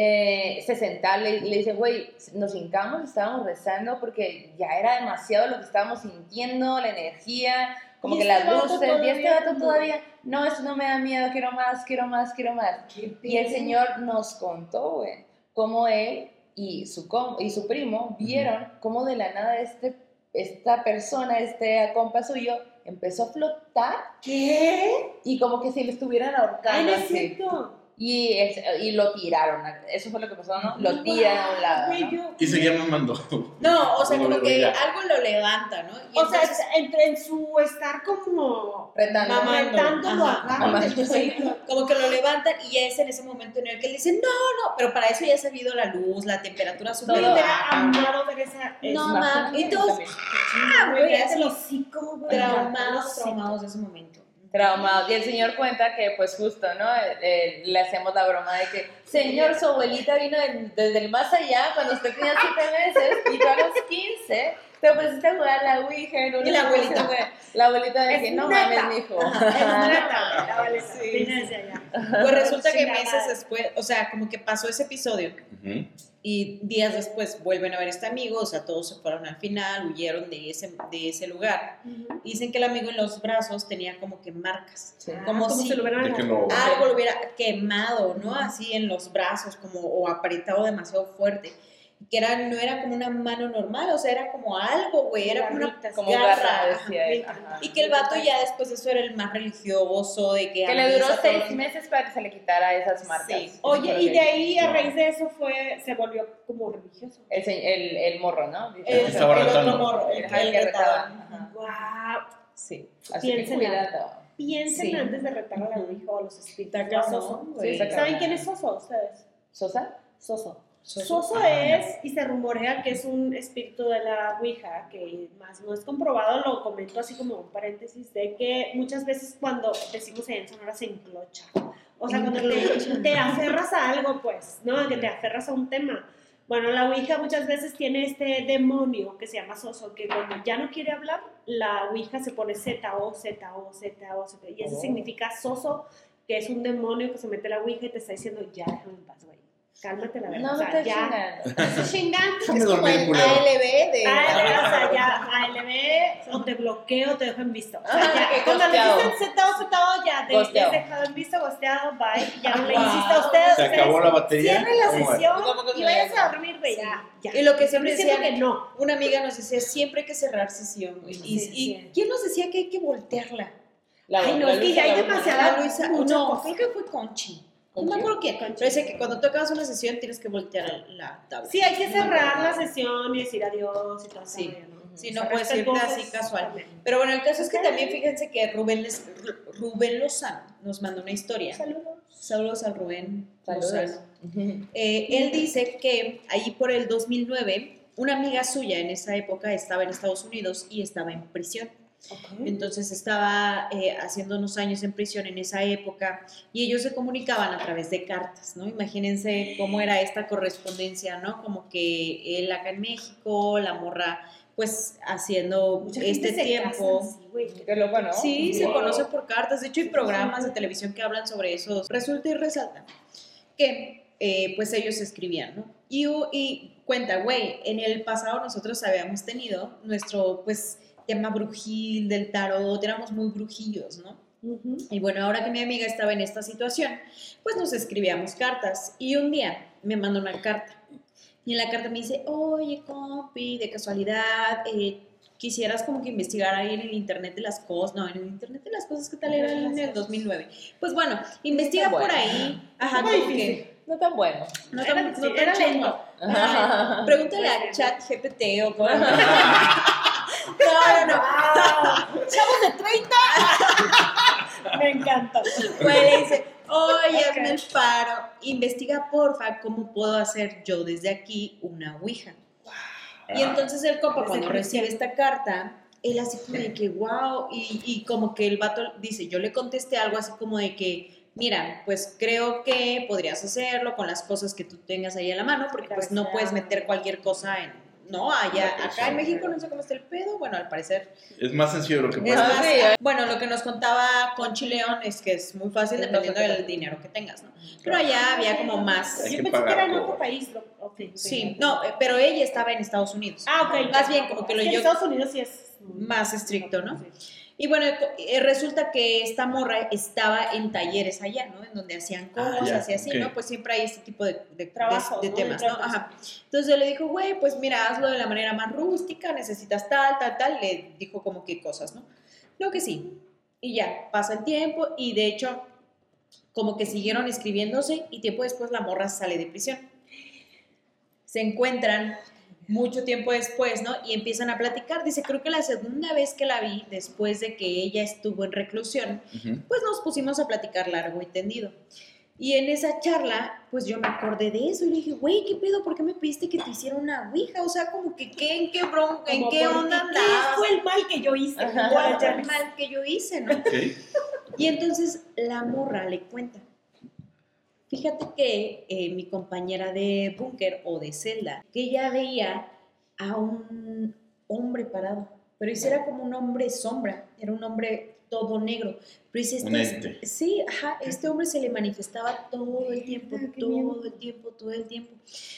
Eh, se senta, le, le dice, güey, nos hincamos, estábamos rezando porque ya era demasiado lo que estábamos sintiendo, la energía, como que este las luces, y este como- todavía, no, eso no me da miedo, quiero más, quiero más, quiero más. Y el señor nos contó, güey, cómo él y su, y su primo vieron cómo de la nada este, esta persona, este compa suyo, empezó a flotar ¿Qué? y como que si le estuvieran Ay, ahorcando no es así. Y, es- y lo tiraron. Eso fue lo que pasó, ¿no? Lo tiran a un lado. ¿no? yo- Y seguía mamando. No, o sea, como que algo lo levanta, ¿no? Y O sea, entonces- entre en su estar como Retando. Mamá. aumentando lo Ajá. agarran Mamando. del pelo. como que lo levantan y es en ese momento en el que él dice, no, no, pero para eso ya se ha habido la luz, la temperatura súper Todo. amado ver esa. No, esa- ma, y todos, También. Ah, güey, traumados, traumados de ese momento. Traumados. Y el señor cuenta que, pues justo, ¿no? Eh, eh, le hacemos la broma de que, señor, su abuelita vino de- desde el más allá cuando usted tenía 7 meses y tú a los 15 te pusiste a jugar a la Ouija en una Y la abuelita. de- La abuelita de Es que, no neta. mames, mijo. Es la vale, Sí, desde allá. Pues resulta que meses después, o sea, como que pasó ese episodio Ujú. Y días después vuelven a ver a este amigo, o sea, todos se fueron al final, huyeron de ese, de ese lugar. Dicen que el amigo en los brazos tenía como que marcas, Sí. Ah, como si se lo hubieran De que lo- algo lo hubiera quemado, ¿no? Así en los brazos, como o apretado demasiado fuerte. Que era, no era como una mano normal, o sea, era como algo, güey, era como una garra, garra, ajá. decía él. Ajá. Y que el vato ya después de eso era el más religioso, de que... Que le duró seis todo. meses para que se le quitara esas marcas. Sí. Oye, y que de ahí, a raíz de eso, fue, se volvió como religioso. El, el, el morro, ¿no? El, otro morro, el, Ajá, el el que retaba. Ajá. Wow. Sí. Así que Piensen cuidado. Piensen Sí. antes de retar a la Ouija o a los espíritus. Soso. Sí, ¿Saben quién es Soso ustedes? ¿Sosa? Soso. Soso. Soso es, y se rumorea que es un espíritu de la Ouija, que más no es comprobado, lo comento así como un paréntesis, de que muchas veces cuando decimos en Sonora se enclocha. O sea, cuando te, te aferras a algo, pues, ¿no? Que te aferras a un tema. Bueno, la Ouija muchas veces tiene este demonio que se llama Soso, que cuando ya no quiere hablar, la Ouija se pone Z-O, Z-O, Z-O, Z, y eso Oh. significa Soso, que es un demonio que se mete a la Ouija y te está diciendo, ya déjame en paz, güey. Cálmate la verdad. No o me sea, ya. chingando. Estás chingando. Es como el. ALB de... ALB, o sea, ya, ALB, o te bloqueo, te dejo en visto. O sea, Ah, ya, que cuando le dicen sentado, sentado, ya te, has dejado en visto, gosteado, bye, ya no le Wow. insista a usted. Se acabó la batería. Cierre la ¿Cómo es? sesión ¿Cómo que y se váyase llama? a dormir, güey, ya, ya. Y lo que siempre decían que no. Una amiga nos decía, siempre hay que cerrar sesión. Y, Sí, y sí. ¿quién nos decía que hay que voltearla? La- Ay, no, la es que ya hay demasiada- Luisa, no, creo que fue Conchi. No me acuerdo quién. Pero dice que cuando tú acabas una sesión tienes que voltear la tabla. Sí, hay que cerrar la sesión y decir adiós y todo eso, Sí. ¿no? Sí, no puedes irte así casual. Pero bueno, el caso es que también fíjense que Rubén, Les- Rubén Lozano nos mandó una historia. Saludos. Saludos a Rubén Saludos. Lozano. Eh, él dice que ahí por el 2009, una amiga suya en esa época estaba en Estados Unidos y estaba en prisión. Entonces estaba eh, haciendo unos años en prisión en esa época y ellos se comunicaban a través de cartas, ¿no? Imagínense cómo era esta correspondencia, ¿no? Como que él acá en México, la morra pues haciendo Mucha este gente se tiempo. casa así, güey. Qué loco, ¿no? Sí, se conoce por cartas. De hecho, hay programas de televisión que hablan sobre eso. Resulta y resalta que, eh, pues, ellos escribían, ¿no? Y, y cuenta, güey, en el pasado nosotros habíamos tenido nuestro, pues, tema brujil del tarot, éramos muy brujillos, ¿no? Ujú. Y bueno, ahora que mi amiga estaba en esta situación, pues nos escribíamos cartas. Y un día me mandó una carta. Y en la carta me dice, oye, compi, de casualidad, eh, quisieras como que investigar ahí en el Internet de las cosas. No, en el Internet de las cosas, ¿qué tal era en el 2009? Pues bueno, investiga por ahí. Ajá, difícil. que... No tan bueno. No Era tan, no difícil, tan era lento. Ajá. Pregúntale a Pues, chat GPT o por No, no, no. ¡Chavos de 30! Me encanta. Güey, le dice, oye, Ok. hazme el paro, investiga porfa cómo puedo hacer yo desde aquí una ouija. Y entonces el compa cuando recibe esta carta, él así como de que, wow, y, y como que el vato dice, yo le contesté algo así como de que, mira, pues creo que podrías hacerlo con las cosas que tú tengas ahí a la mano, porque pues no puedes meter cualquier cosa en, no, allá, acá en México no sé cómo está el pedo, bueno, al parecer Es más sencillo de lo que parece. más, sí, ¿eh? bueno, lo que nos contaba Conchi León es que es muy fácil Sí, dependiendo del dinero que tengas, ¿no? Pero allá había como más... Yo que pensé que era en otro país. lo- ok. Sí, no, eh, pero ella estaba en Estados Unidos. Ah, ok. Más bien como que lo Es en yo... Estados Unidos sí es Más estricto, ¿no? Sí. Y bueno, eh, resulta que esta morra estaba en talleres allá, ¿no? En donde hacían Ah, cosas ya, y así, ok. ¿no? Pues siempre hay este tipo de, de, Trabajo, de- de ¿no? temas, ¿no? Ajá. Entonces él le dijo, güey, pues mira, hazlo de la manera más rústica, necesitas tal, tal, tal. Le dijo como que cosas, ¿no? No que sí. Y ya, pasa el tiempo y de hecho, como que siguieron escribiéndose y tiempo después la morra sale de prisión. Se encuentran mucho tiempo después, ¿no? Y empiezan a platicar. Dice, creo que la segunda vez que la vi, después de que ella estuvo en reclusión, Ujú. pues nos pusimos a platicar largo y tendido. Y en esa charla, pues yo me acordé de eso y le dije, güey, ¿qué pedo? ¿Por qué me pediste que te hiciera una ouija? O sea, como que, ¿qué, ¿en qué bronca? ¿En qué ¿por onda ¿Qué fue el mal que yo hice? ¿Cuál fue el mal que yo hice, no? Ok. Y entonces la morra le cuenta. Fíjate que eh, mi compañera de búnker o de celda, que ella veía a un hombre parado, pero ese era como un hombre sombra, era un hombre todo negro. Pero dice, este, sí, ajá, este hombre se le manifestaba todo el tiempo, Ah, todo el tiempo, todo el tiempo.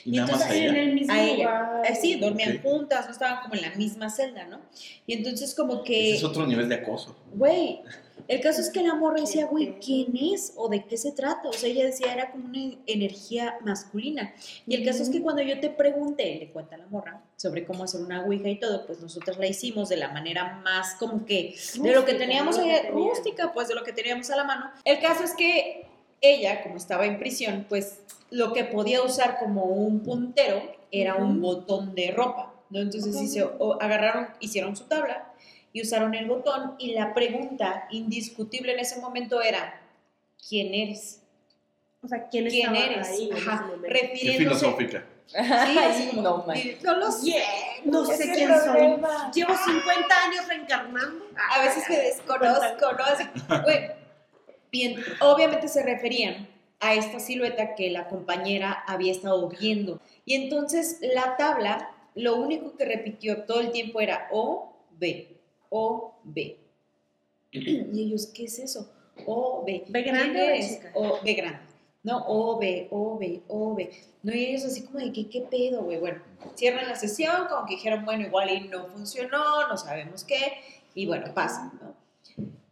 Y Y nada más entonces En allá. el mismo A ella. lugar. Eh, sí, dormían Ok. juntas, no estaban como en la misma celda, ¿no? Y entonces como que... Ese es otro nivel de acoso. Güey, el caso es que la morra decía, güey, ¿quién es? ¿O de qué se trata? O sea, ella decía, era como una energía masculina. Y el caso es que cuando yo te pregunté, le cuenta la morra, sobre cómo hacer una ouija y todo, pues nosotros la hicimos de la manera más como que, de lo que teníamos tenían. rústica, pues de lo que teníamos a la mano. El caso es que ella, como estaba en prisión, pues lo que podía usar como un puntero era un botón de ropa, ¿no? Entonces Ok. hice- o- agarraron, hicieron su tabla y usaron el botón y la pregunta indiscutible en ese momento era, ¿quién eres? O sea, ¿quién, ¿Quién eres? ahí Ajá, momento? Qué refiriéndose... filosófica. Sí, así como, no, man. no lo sé, No sé quién el soy. problema. Llevo 50 años reencarnando. a veces me desconozco, ¿no? Así, güey. Y en- obviamente se referían a esta silueta que la compañera había estado viendo. Y entonces la tabla, lo único que repitió todo el tiempo era O, B, O, B. Y ellos, ¿qué es eso? O, B. ¿B grande. O, B grande. No, O, B, O, B, O, B. No, y ellos así como de, ¿qué, qué pedo, güey? Bueno, cierran la sesión, como que dijeron, bueno, igual y no funcionó, no sabemos qué, y bueno, pasa, ¿no?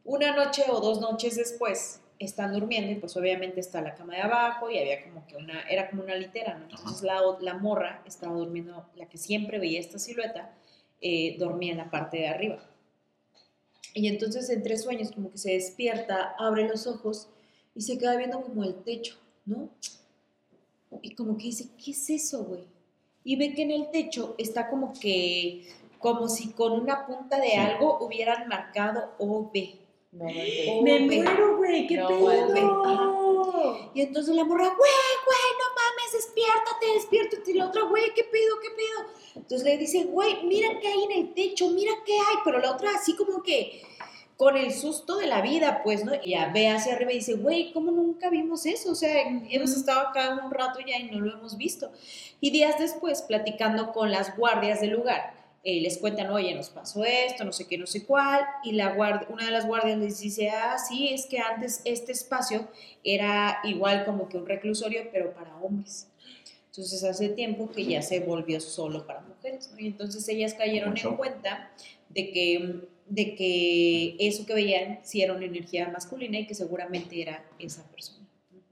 Una noche o dos noches después están durmiendo y pues obviamente está la cama de abajo y había como que una, era como una litera, ¿no? Entonces la, la morra estaba durmiendo, la que siempre veía esta silueta, eh, dormía en la parte de arriba. Y entonces entre sueños como que se despierta, abre los ojos y se queda viendo como el techo, ¿no? Y como que dice, ¿qué es eso, güey? Y ve que en el techo está como que como si con una punta de Sí. algo hubieran marcado OB. No, no entiendo. Me muero, güey, qué No, pedo. Y entonces la morra, güey, güey, no mames, despiértate, despiértate. Y la otra, güey, ¿qué pedo, qué pedo? Entonces le dice, güey, mira qué hay en el techo, mira qué hay. Pero la otra así como que con el susto de la vida, pues, ¿no? Y ya ve hacia arriba y dice, güey, ¿cómo nunca vimos eso? O sea, hemos estado acá un rato ya y no lo hemos visto. Y días después, platicando con las guardias del lugar, eh, les cuentan, oye, nos pasó esto, no sé qué, no sé cuál, y la guardia, una de las guardias les dice, ah, sí, es que antes este espacio era igual como que un reclusorio, pero para hombres. Entonces hace tiempo que ya se volvió solo para mujeres, ¿no? Y entonces ellas cayeron Mucho. en cuenta de que, de que eso que veían sí era una energía masculina y que seguramente era esa persona.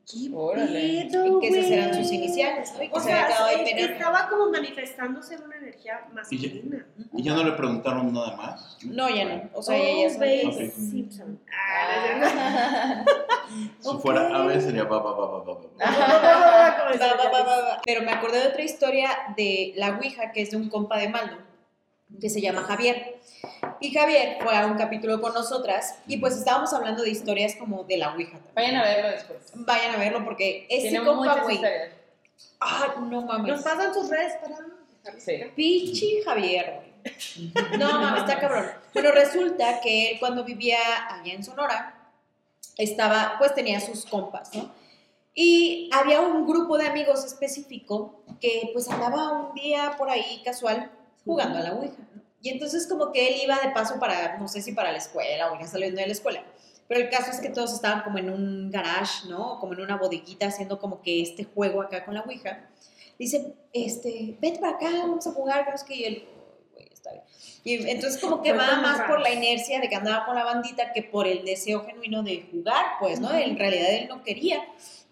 ¿Qué Órale. pedo, Y que esas eran sus iniciales, ¿no? Y que O se había sea, ahí es que pena. estaba como manifestándose en una energía masculina. ¿Y ya no le preguntaron nada más? No, ya no. O sea, oh, ella ya Babe Ok. Simpson. Ah, es. Si Ok. fuera ave sería ba, ba, ba. Pero me acordé de otra historia de la Ouija, que es de un compa de Maldo, que se llama Javier. Y Javier fue a un capítulo con nosotras y pues estábamos hablando de historias como de la Ouija. también. Vayan a verlo después. Vayan a verlo porque ese Tiene compa, muchas güey. historias. Ah, no mames. Nos pasan sus redes para. Sí. Pichi Javier, güey. No, mames, está cabrón. Pero resulta que él cuando vivía allá en Sonora, estaba, pues tenía sus compas, ¿no? Y había un grupo de amigos específico que pues andaba un día por ahí casual jugando a la Ouija, ¿no? Y entonces como que él iba de paso para, no sé si para la escuela o ya saliendo de la escuela. Pero el caso es que todos estaban como en un garage, ¿no? Como en una bodeguita haciendo como que este juego acá con la Ouija. Dice, este, vete para acá, vamos a jugar, que qué. Y él, "Uy, güey, está bien. Y entonces como que va más por la inercia de que andaba con la bandita que por el deseo genuino de jugar, pues, ¿no? En realidad él no quería.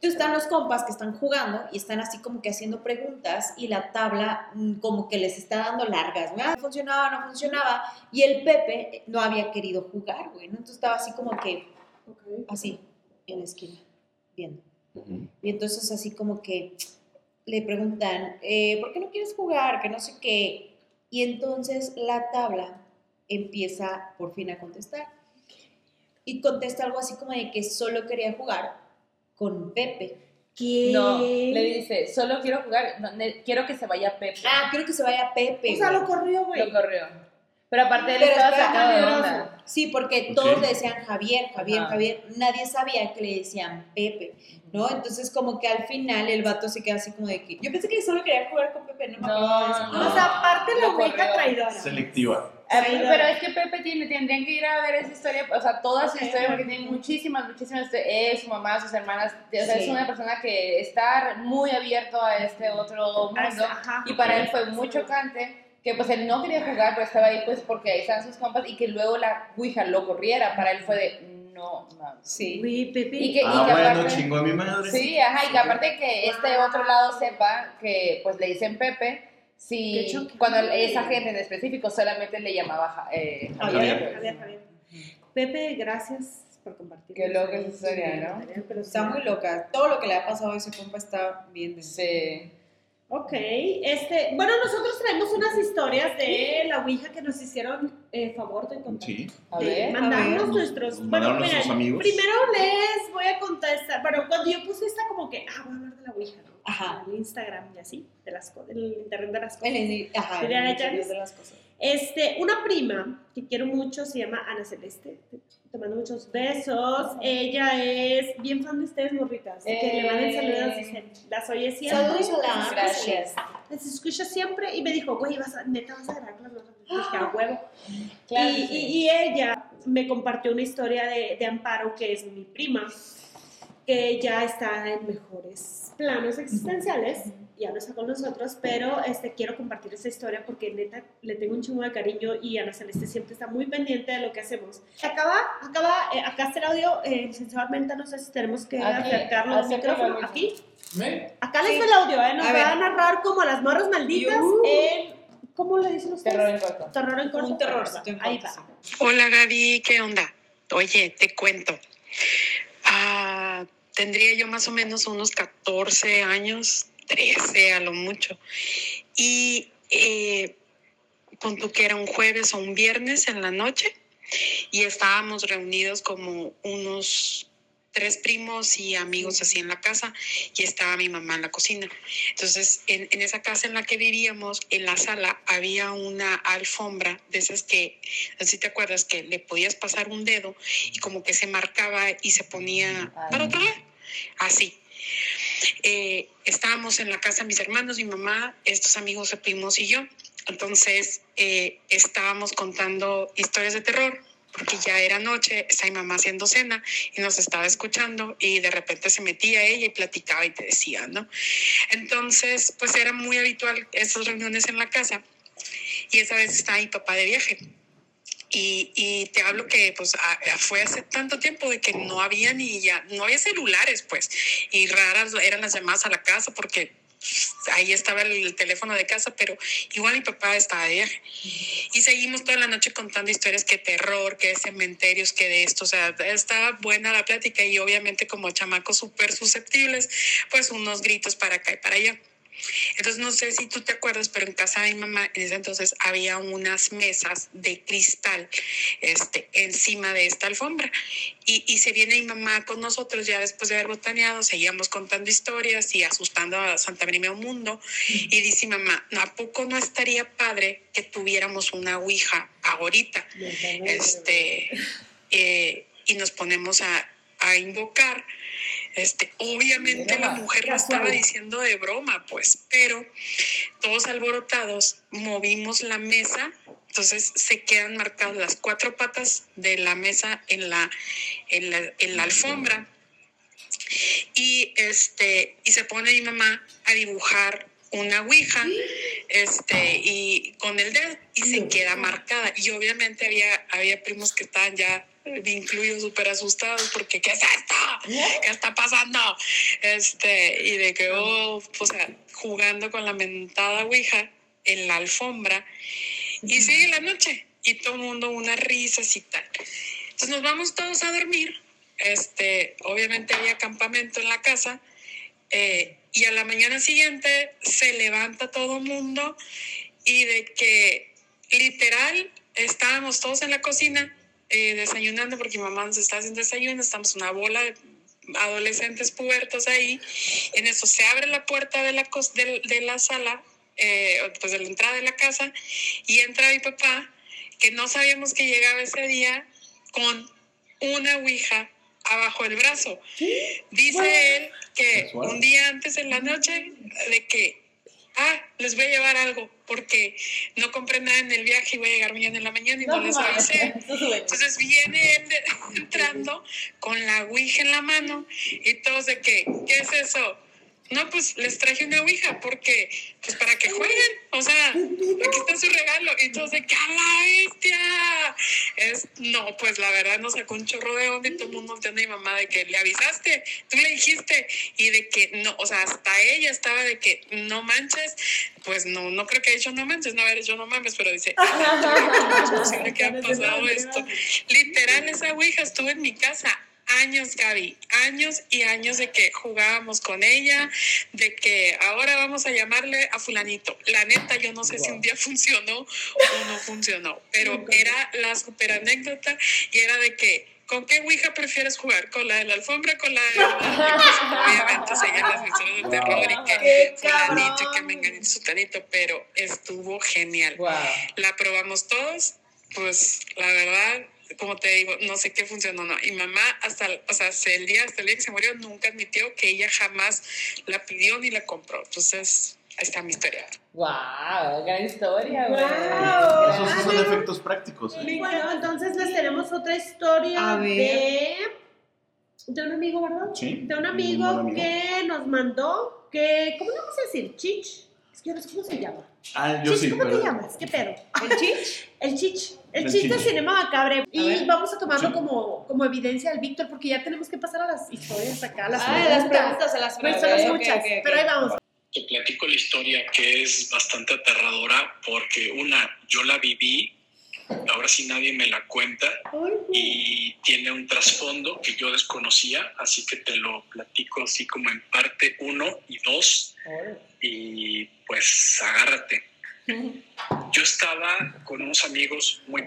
Entonces están los compas que están jugando y están así como que haciendo preguntas y la tabla mm, como que les está dando largas, ¿no? Ah, funcionaba, no funcionaba. Y el Pepe no había querido jugar, güey, ¿no? Entonces estaba así como que, así, en la esquina, viendo. Y entonces así como que le preguntan, eh, ¿por qué no quieres jugar? Que no sé qué. Y entonces la tabla empieza por fin a contestar. Y contesta algo así como de que solo quería jugar con Pepe. ¿Qué? No, le dice, solo quiero jugar, no, ne- quiero que se vaya Pepe. Ah, quiero que se vaya Pepe. O sea, güey. lo corrió, güey. Lo corrió. Pero aparte él Pero estaba espera, sacado de onda. Sí, porque Ok. todos le decían Javier, Javier, Ajá. Javier. Nadie sabía que le decían Pepe, ¿no? Entonces como que al final el vato se queda así como de que... Yo pensé que solo quería jugar con Pepe, no me No, acordaba de eso. no. O sea, aparte la Lo corrió. traidora. Selectiva. Traidora. Pero es que Pepe tiene, tendrían que ir a ver esa historia, o sea, toda su Ok, historia, porque tiene muchísimas, muchísimas, él, su mamá, sus hermanas, o sea, Sí. es una persona que está muy abierto a este otro mundo, Ajá. y para él fue muy chocante que pues él no quería jugar, pero estaba ahí pues porque ahí están sus compas, y que luego la Ouija lo corriera, para él fue de, no, mames. Sí. Pepe. Y que, y Ah, que bueno, aparte- chingo a mi madre. Sí, ajá, y que aparte que este otro lado sepa que pues le dicen Pepe, Choque. cuando esa gente en específico solamente le llamaba eh, Javier, Javier. Javier, Javier. Pepe, gracias por compartir. Qué loca esa esa historia, ¿no? Pero Está muy loca. Todo lo que le ha pasado a ese compa está bien. Sí. Ok, este, bueno, nosotros traemos unas historias de la Ouija que nos hicieron eh, favor de contar. Sí. A ver. mandarnos a ver. nuestros. Nos mandaron bueno, nuestros amigos. Primero les voy a contestar. Bueno, cuando yo puse esta, como que, ah, voy a hablar de la Ouija, ¿no? Ajá. En Instagram y así, de las internet de las cosas. El- Ajá, el interior de las cosas. Este, una prima que quiero mucho se llama Ana Celeste. Te, mando muchos besos. Ella es bien fan de ustedes, morritas. Que le manden Eh. saludos. Las oye siempre. Saludos Gracias. Las escucha siempre. Y me dijo, güey, vas a, neta vas a grabar las Dije, a huevo. Claro y, sí. y- y ella me compartió una historia de, de Amparo, que es mi prima, que ya está en mejores planos existenciales, ya no está con nosotros, pero este, quiero compartir esa historia porque neta le tengo un chingo de cariño y Ana Celeste siempre está muy pendiente de lo que hacemos. Acaba, acaba, eh, acá está el audio, eh, sensualmente no sé si tenemos que Aquí, acercarlo al micrófono, aquí. ¿Me? Acá les Sí. el audio, ¿eh? nos A va ver. a narrar como a las morras malditas Uh. en, ¿cómo le dicen ustedes? Terror en corto. Terror en corto. Un terrorcito en Ahí va. Hola Gaby, ¿qué onda? Oye, te cuento. Ah, tendría yo más o menos unos 14 años, 13 a lo mucho. Y eh, pon tú que era un jueves o un viernes en la noche y estábamos reunidos como unos tres primos y amigos así en la casa y estaba mi mamá en la cocina. Entonces, en, en, esa casa en la que vivíamos, en la sala, había una alfombra de esas que, no sé si te acuerdas, que le podías pasar un dedo y como que se marcaba y se ponía para otro lado. Así. Eh, estábamos en la casa mis hermanos, mi mamá, estos amigos, primos y yo. Entonces, eh, estábamos contando historias de terror porque ya era noche, está mi mamá haciendo cena y nos estaba escuchando y de repente se metía ella y platicaba y te decía, ¿no? Entonces, pues era muy habitual esas reuniones en la casa y esa vez estaba mi papá de viaje. Y, te hablo que pues fue hace tanto tiempo de que no había ni ya, no había celulares pues, y raras eran las llamadas a la casa porque ahí estaba el teléfono de casa, pero igual mi papá estaba de viaje. Y seguimos toda la noche contando historias que terror, que de cementerios, que de esto, o sea, estaba buena la plática y obviamente como chamacos súper susceptibles, pues unos gritos para acá y para allá. Entonces, no sé si tú te acuerdas, pero en casa de mi mamá en ese entonces había unas mesas de cristal este, encima de esta alfombra. Y, y se viene mi mamá con nosotros ya después de haber botaneado, seguíamos contando historias y asustando a Santa María Mundo. Y dice mamá, ¿a poco no estaría padre que tuviéramos una ouija ahorita? Este, eh, y nos ponemos a, a invocar este, obviamente la mujer lo estaba diciendo de broma, pues, pero todos alborotados movimos la mesa, entonces se quedan marcadas las cuatro patas de la mesa en la, en la, en la alfombra. Y, este, y se pone mi mamá a dibujar una ouija este, y con el dedo y se queda marcada. Y obviamente había, había primos que estaban ya incluidos súper asustados porque ¿qué es esto? ¿Qué está pasando? Este, y de que, oh, o sea, jugando con la mentada ouija en la alfombra y sigue la noche y todo el mundo unas risas y tal. Entonces nos vamos todos a dormir. Este, obviamente había campamento en la casa eh, y a la mañana siguiente se levanta todo el mundo y de que literal estábamos todos en la cocina eh, desayunando porque mi mamá nos está haciendo desayuno, estamos una bola de adolescentes pubertos ahí. En eso se abre la puerta de la, de, de la sala, eh, pues de la entrada de la casa, y entra mi papá, que no sabíamos que llegaba ese día, con una ouija abajo del brazo. Dice él que un día antes en la noche, de que, ah, les voy a llevar algo porque no compré nada en el viaje y voy a llegar mañana en la mañana y no, les avisé. Entonces viene él entrando con la ouija en la mano y todos de que, ¿qué es eso? No, pues les traje una ouija porque, pues para que jueguen, o sea, aquí está su regalo. Y entonces, ¡qué la bestia! Es, no, pues la verdad nos sacó un chorro de onda y todo el mundo a mi mamá de que le avisaste, tú le dijiste, y de que no, o sea, hasta ella estaba de que no manches, pues no, no creo que haya hecho no manches, no haber hecho no mames, pero dice, ¿cómo es posible que ha pasado esto? Literal, esa ouija estuvo en mi casa años, Gaby, años y años de que jugábamos con ella, de que ahora vamos a llamarle a fulanito. La neta, yo no sé si un día funcionó o no funcionó, pero era la super anécdota y era de que ¿Con qué Ouija prefieres jugar? ¿Con la de la alfombra? ¿Con la de la.? Obviamente seguían las historias de terror y que fulanito y que me engañé sutanito, pero estuvo genial. La probamos todos, pues la verdad como te digo, no sé qué funcionó, no. Y mamá, hasta, o sea, el día, hasta el día que se murió, nunca admitió que ella jamás la pidió ni la compró. Entonces, ahí está mi historia. ¡Wow! Gran historia, güey. Wow. Esos sí son efectos prácticos. ¿eh? Bueno, entonces les tenemos otra historia de, de un amigo, ¿verdad? Sí. De un amigo, amigo, que nos mandó, que, ¿cómo le vamos a decir? Chich. Es que yo no sé cómo se llama. Ah, yo Chich, sí. ¿Cómo pero... te llamas? ¿Qué pedo? ¿El chich? El Chich. El, Chich de Chich. Cinema Macabre. Y vamos a tomarlo Sí. como, como evidencia del Víctor, porque ya tenemos que pasar a las historias acá, a las Ah, las preguntas, a las Pues preguntas. son ok, muchas, pero ahí vamos. Te platico la historia que es bastante aterradora porque una, yo la viví, ahora sí nadie me la cuenta y tiene un trasfondo que yo desconocía, así que te lo platico así como en parte uno y dos y pues agárrate. Yo estaba con unos amigos muy,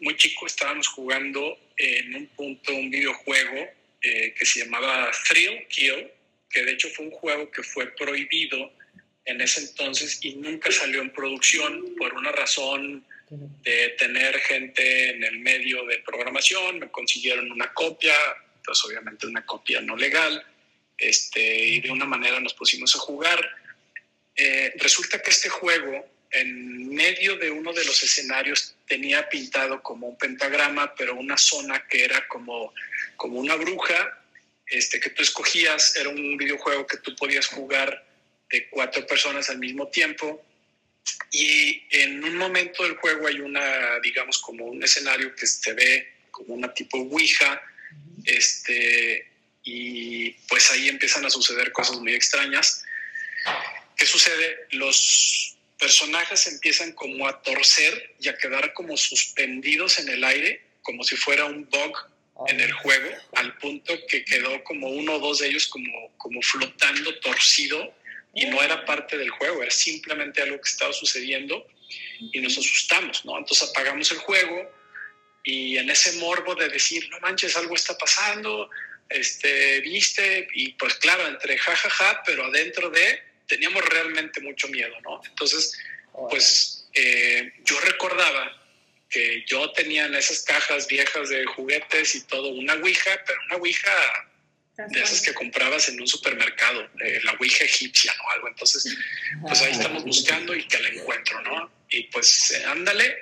muy chicos, estábamos jugando en un punto un videojuego eh, que se llamaba Thrill Kill, que de hecho fue un juego que fue prohibido en ese entonces y nunca salió en producción por una razón de tener gente en el medio de programación, me consiguieron una copia, pues obviamente una copia no legal, este, y de una manera nos pusimos a jugar. Eh, resulta que este juego, en medio de uno de los escenarios, tenía pintado como un pentagrama, pero una zona que era como, como una bruja, este, que tú escogías, era un videojuego que tú podías jugar de cuatro personas al mismo tiempo. Y en un momento del juego hay una, digamos, como un escenario que se ve como una tipo Ouija, este, y pues ahí empiezan a suceder cosas muy extrañas. ¿Qué sucede? Los personajes empiezan como a torcer y a quedar como suspendidos en el aire, como si fuera un bug en el juego, al punto que quedó como uno o dos de ellos como, como flotando, torcido, y no era parte del juego, era simplemente algo que estaba sucediendo y nos asustamos, ¿no? Entonces apagamos el juego y en ese morbo de decir, no manches, algo está pasando, este, viste, y pues claro, entre jajaja, ja, ja, pero adentro de, teníamos realmente mucho miedo, ¿no? Entonces, pues eh, yo recordaba que yo tenía en esas cajas viejas de juguetes y todo una Ouija, pero una Ouija de esas que comprabas en un supermercado, eh, la Ouija egipcia, ¿no? Algo. Entonces, pues ahí estamos buscando y que la encuentro, ¿no? Y pues ándale,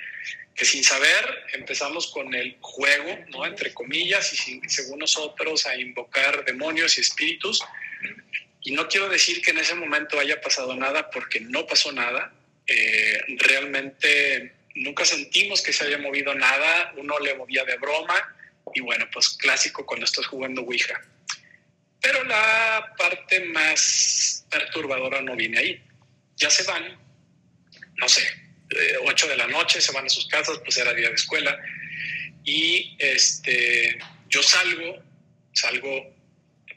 que sin saber empezamos con el juego, ¿no? Entre comillas, y sin, según nosotros a invocar demonios y espíritus. Y no quiero decir que en ese momento haya pasado nada, porque no pasó nada. Eh, realmente nunca sentimos que se haya movido nada, uno le movía de broma, y bueno, pues clásico cuando estás jugando Ouija. Pero la parte más perturbadora no viene ahí. Ya se van, no sé, 8 de la noche, se van a sus casas, pues era día de escuela. Y este, yo salgo, salgo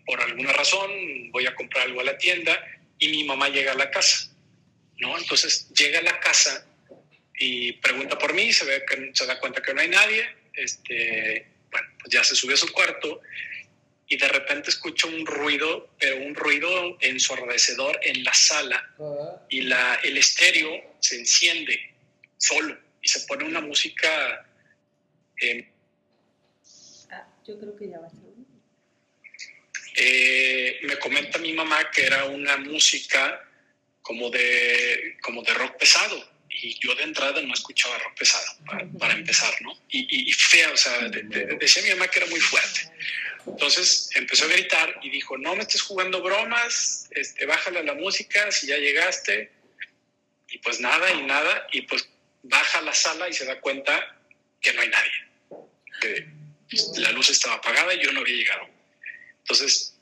por alguna razón, voy a comprar algo a la tienda y mi mamá llega a la casa, ¿no? Entonces llega a la casa y pregunta por mí, se, ve que, se da cuenta que no hay nadie, este, bueno, pues ya se sube a su cuarto y de repente escucho un ruido, pero un ruido ensordecedor en la sala y la, el estéreo se enciende solo y se pone una música... Eh, ah, yo creo que ya va. Eh, me comenta mi mamá que era una música como de, como de rock pesado y yo de entrada no escuchaba rock pesado, para, empezar, ¿no? Y, y, fea, o sea, decía mi mamá que era muy fuerte. Entonces empezó a gritar y dijo, no me estés jugando bromas, este, bájale la música si ya llegaste. Y pues nada y nada, y pues baja a la sala y se da cuenta que no hay nadie. Que la luz estaba apagada y yo no había llegado. Entonces,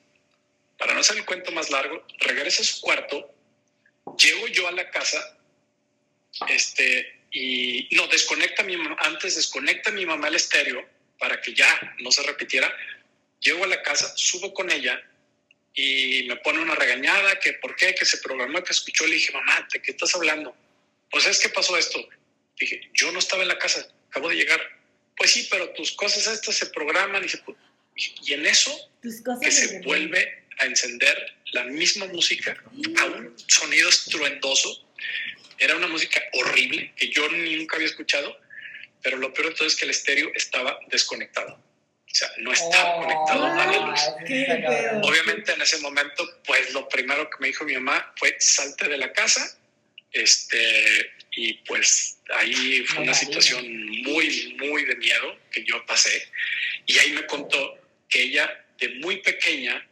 para no hacer el cuento más largo, regresa a su cuarto, llego yo a la casa, este, y no, desconecta mi antes desconecta mi mamá el estéreo para que ya no se repitiera, Llego a la casa, subo con ella y me pone una regañada, que por qué, que se programó, que escuchó. Le dije, mamá, ¿de qué estás hablando? Pues es que pasó esto. Dije, yo no estaba en la casa, acabo de llegar. Pues sí, pero tus cosas estas se programan y, se, y en eso que se vuelve a encender la misma música a un sonido estruendoso. Era una música horrible que yo nunca había escuchado, pero lo peor de todo es que el estéreo estaba desconectado. O sea, no estaba oh, conectado a la luz. Obviamente en ese momento, pues lo primero que me dijo mi mamá fue salte de la casa. Este, y pues ahí fue una situación muy, muy de miedo que yo pasé. Y ahí me contó que ella de muy pequeña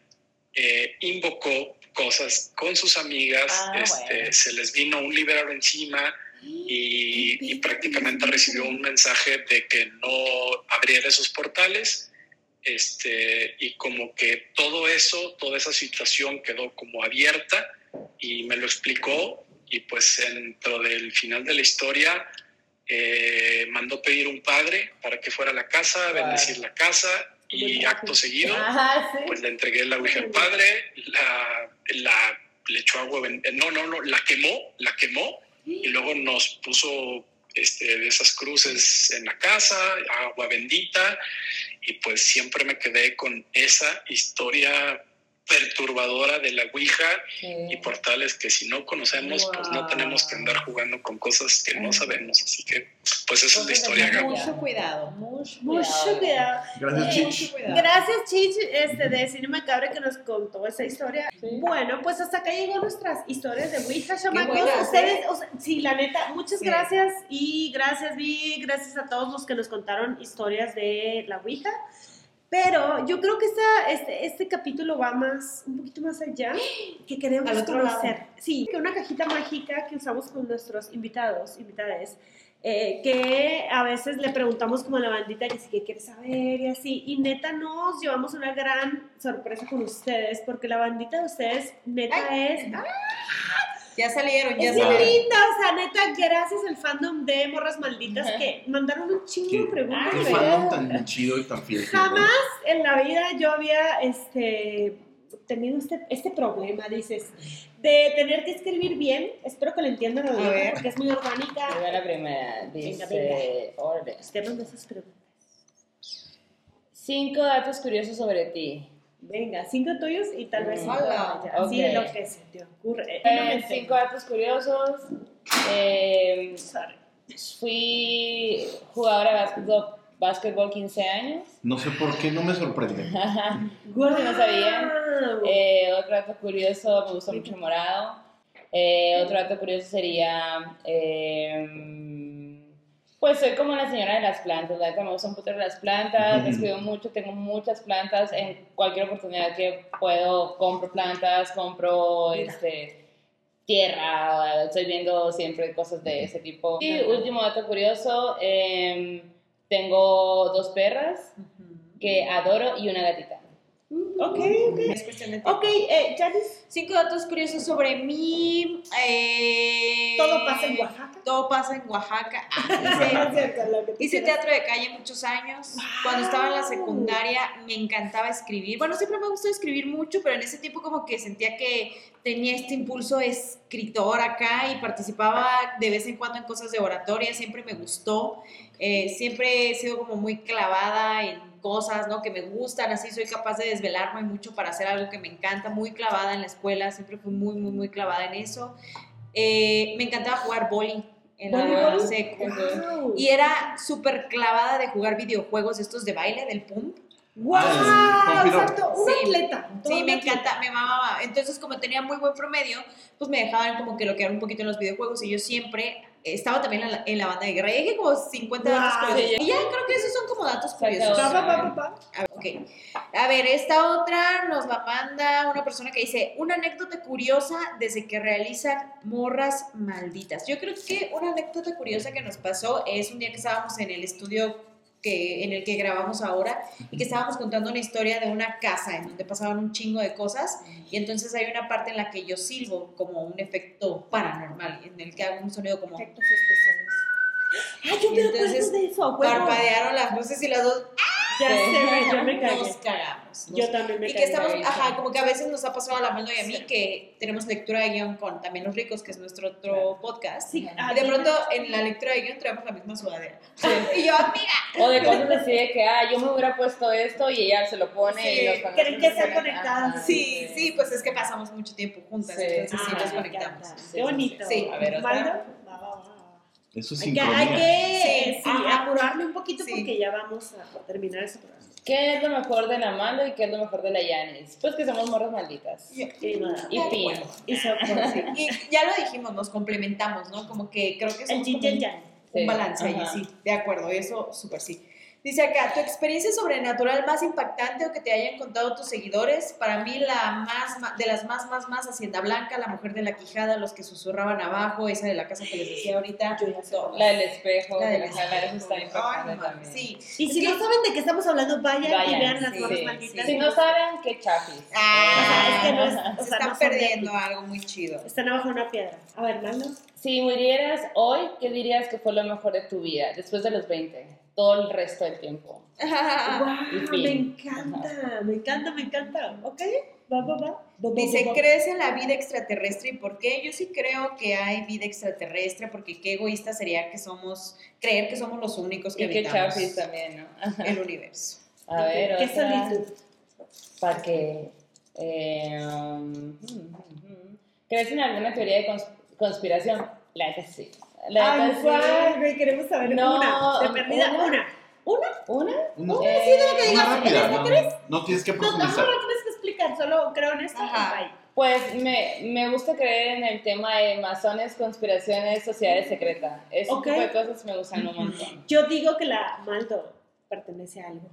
eh, invocó cosas con sus amigas, ah, este, se les vino un liberador encima y, y, prácticamente recibió un mensaje de que no abriera esos portales este, y como que todo eso, toda esa situación quedó como abierta y me lo explicó y pues dentro del final de la historia eh, mandó pedir un padre para que fuera a la casa, a bendecir la casa y acto seguido pues le entregué la Ouija al padre, la, la, le echó agua, no, no, no, la quemó, la quemó y luego nos puso este, de esas cruces en la casa, agua bendita, y pues siempre me quedé con esa historia perturbadora de la Ouija y portales que si no conocemos, pues no tenemos que andar jugando con cosas que no sabemos. Así que, pues esa es la historia, Gabo. Mucho cuidado, mucho Mucho cuidado. Gracias, Eh, Chich. Mucho cuidado. Gracias, Chich, este, de Cine Macabre, que nos contó esa historia. Sí. Bueno, pues hasta acá llegó nuestras historias de Ouija, chamacos. buenas, Ustedes, ¿eh? o sea, sí, la neta, muchas Sí. gracias. Y gracias, Vi, gracias a todos los que nos contaron historias de la Ouija. Pero yo creo que esta, este, este capítulo va más, un poquito más allá, que queremos conocer. Sí, que una cajita mágica que usamos con nuestros invitados, invitadas, eh, que a veces le preguntamos como a la bandita que sí que quiere saber y así, y neta nos llevamos una gran sorpresa con ustedes, porque la bandita de ustedes neta es, Ya salieron, ya es salieron. linda, o sea, neta, gracias al fandom de Morras Malditas que mandaron un chingo de preguntas. qué fandom tan chido y tan fiel. Jamás en la vida yo había este, tenido este, este problema, dices, de tener que escribir bien. Espero que lo entiendan a ver. porque es muy orgánica. Va la primera. Venga, Dice, orden. Esteban, de esas preguntas. Cinco datos curiosos sobre ti. Venga, cinco tuyos y tal vez cinco Hola. ya, así Ok. lo que se te ocurre. Eh, cinco datos curiosos. Eh, Sorry. fui jugadora de básquetbol, básquetbol 15 años. No sé por qué no me sorprende. Si no sabían. Guau. Eh, otro dato curioso, me gusta mucho el morado. Eh, otro dato curioso sería, eh, pues soy como la señora de las plantas, la me gustan mucho las plantas, les cuido mucho, tengo muchas plantas, en cualquier oportunidad que puedo compro plantas, compro este, tierra, estoy viendo siempre cosas de ese tipo. Y último dato curioso, eh, tengo dos perras que adoro y una gatita. Ok, ok. Es cuestión de tiempo. Ok, eh, Janice, Cinco datos curiosos sobre mí. eh, todo pasa en Oaxaca. Todo pasa en Oaxaca. Ah, hice- teatro de calle muchos años. Cuando estaba en la secundaria me encantaba escribir. Bueno, siempre me gustó escribir mucho, pero en ese tiempo como que sentía que tenía este impulso escritor acá y participaba de vez en cuando en cosas de oratoria. Siempre me gustó. Eh, siempre he sido como muy clavada en cosas, ¿no? Que me gustan, así soy capaz de desvelarme mucho para hacer algo que me encanta, muy clavada en la escuela, siempre fui muy, muy, muy clavada en eso. Eh, me encantaba jugar boli en la seco. Wow. Y era súper clavada de jugar videojuegos estos de baile, del pump. ¡Wow! Ah, vampiro. Exacto, un Sí. atleta. Sí, me atleta. encanta, me mamaba. Entonces, como tenía muy buen promedio, pues me dejaban como que lo que era un poquito en los videojuegos y yo siempre estaba también en la, en la banda de guerra. Y dije como 50 datos Wow. curiosos. Sí, Y ya creo que esos son como datos curiosos. Pa, pa, pa, pa, pa. A ver, ok. A ver, esta otra nos la manda una persona que dice, una anécdota curiosa desde que realizan morras malditas. Yo creo que una anécdota curiosa que nos pasó es un día que estábamos en el estudio que, en el que grabamos ahora y que estábamos contando una historia de una casa en donde pasaban un chingo de cosas y entonces hay una parte en la que yo silbo como un efecto paranormal, en el que hago un sonido como... Efectos especiales. Ah, yo me acuerdo Entonces, de eso, huevo. Parpadearon las luces y las dos Ya Sí. sé, yo me cagué. nos cagamos. nos Yo también me y que cagué. estamos, ajá, como que a veces nos ha pasado a la mano y a mí que tenemos lectura de guion con también los ricos, que es nuestro otro podcast. Sí, Y de pronto en la lectura de guion traemos la misma sudadera. Y yo, amiga. O de cosas así de que, ah, yo me hubiera puesto esto y ella se lo pone Sí, y nos creen que están conectadas. Ajá, Sí, sí, pues es que pasamos mucho tiempo juntas, Sí. entonces sí Ah, nos me conectamos. Qué bonito. sí. A ver, otra. ¿Maldo? Va, va, va. Eso es Hay que, hay que Sí, sí, ajá. apurarle un poquito Sí. porque ya vamos a terminar este programa. ¿Qué es lo mejor de la Mando y qué es lo mejor de la Yanis? Pues que somos morras malditas. Y- Y nada. Y fin. Y sí. Y ya lo dijimos, nos complementamos, ¿no? Como que creo que El somos yin como el un- un Sí, balance ahí, sí, de acuerdo, eso súper sí. Dice acá, ¿tu experiencia sobrenatural más impactante o que te hayan contado tus seguidores? Para mí la más, de las más, más, más, Hacienda Blanca, la mujer de la quijada, los que susurraban abajo, esa de la casa que les decía ahorita. Todas. La del espejo, La de del la sala, eso está impactante no, también. Sí. Y Es si que- no saben de qué estamos hablando, vayan, y Vayan, vean las sí, sí. malditas. Si no saben, qué chafis. Ah, es que no es- o se sea, están no perdiendo algo muy chido. Están abajo de una piedra. A ver, Maldo. Si murieras hoy, ¿qué dirías que fue lo mejor de tu vida? Después de los 20, todo el resto del tiempo. Wow, me encanta, me encanta, me encanta. ¿Ok? Va, va, va. Dice, va, va. ¿crees en la vida extraterrestre y por qué? Yo sí creo que hay vida extraterrestre porque qué egoísta sería que somos, creer que somos los únicos que Y que habitamos chapis también, ¿no? Ajá. el universo. A ver, ¿Qué otra. solitud? ¿Para qué? Eh, um, hmm, hmm. ¿Crees en alguna teoría de cons- conspiración? La neta sí. La Ay, sí. ¿cuál, güey? Queremos saber No, una. De perdida, una. una. ¿Una? ¿Una? Una, Eh, una rápida, no, no tienes que No, no, no profundizar. lo tienes que explicar, solo creo en esto. Ajá. Pues me, me gusta creer en el tema de masones, conspiraciones, sociedades secretas. Ese Ok. tipo de cosas me gustan un montón. Yo digo que la Maldo pertenece a algo.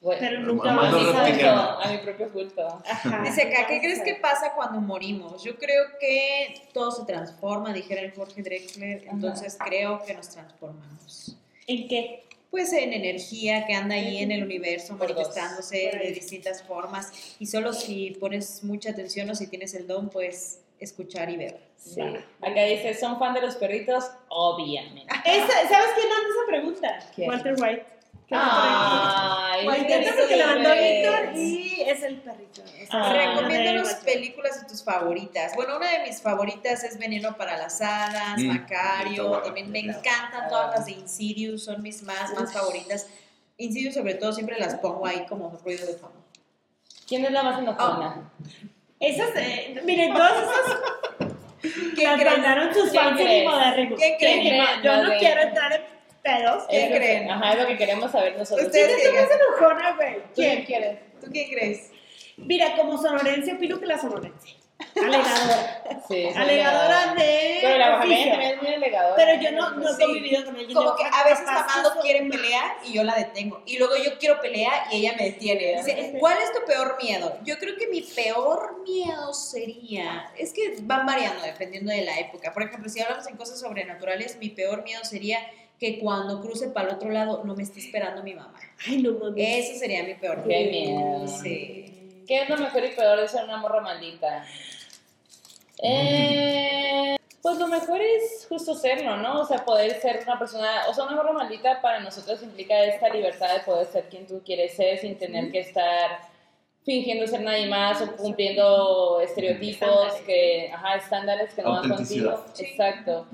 Bueno, Pero nunca a, Amando mi vamos a a mi propio culto. Ajá. Dice acá, ¿qué crees que pasa cuando morimos? Yo creo que todo se transforma, dijera el Jorge Drexler, Ajá. entonces creo que nos transformamos. ¿En qué? Pues en energía que anda ahí en el universo Por dos. manifestándose ahí. de distintas formas y solo si pones mucha atención o si tienes el don, pues escuchar y ver. Sí. Acá dice, ¿son fan de los perritos? Obviamente. Esa, ¿Sabes quién mandó esa pregunta? ¿Quién? Walter White. Que Ay, porque mandó bebés. Víctor y es el perrito. Es Ah. el Recomiéndanos de Walter. películas de tus favoritas. Bueno, una de mis favoritas es Veneno para las Hadas, Mm, Macario. También me encantan todas las de Insidious, son mis más, más favoritas. Insidious, sobre todo, siempre las pongo ahí como ruido de fondo. ¿Quién es la más enojona? Esas, eh, miren, todas esas ¿Quién las crees? mandaron sus ¿Quién fans? Modérrimos. ¿Quién creen? Que no- Yo No, no quiero entrar en pedos. ¿Quién Es lo que- creen? Ajá, es lo que queremos saber nosotros. Ustedes ¿Quién enojona, güey? ¿Tú ¿Quién? quieres? ¿Tú quién crees? Mira, como sonorense, opino que la sonorense. Alegadora. Sí, Alegadora de. Pero la también es muy alegadora. Pero yo no, no he Sí. convivido con ella. Como que a veces Amado quiere pelear y yo la detengo. Y luego yo quiero pelear y ella me detiene. Dice, ¿cuál es tu peor miedo? Yo creo que mi peor miedo sería... Es que van variando dependiendo de la época. Por ejemplo, si hablamos en cosas sobrenaturales, mi peor miedo sería que cuando cruce para el otro lado no me esté esperando mi mamá. Ay, no mames. Eso sería mi peor Qué miedo. Sí. ¿Qué es lo mejor y peor de ser una morra maldita? Eh, pues lo mejor es justo serlo, ¿no? O sea, poder ser una persona, o sea, una morra maldita para nosotros implica esta libertad de poder ser quien tú quieres ser sin tener que estar fingiendo ser nadie más o cumpliendo estereotipos Estándares. que, ajá, estándares que no van contigo. Exacto.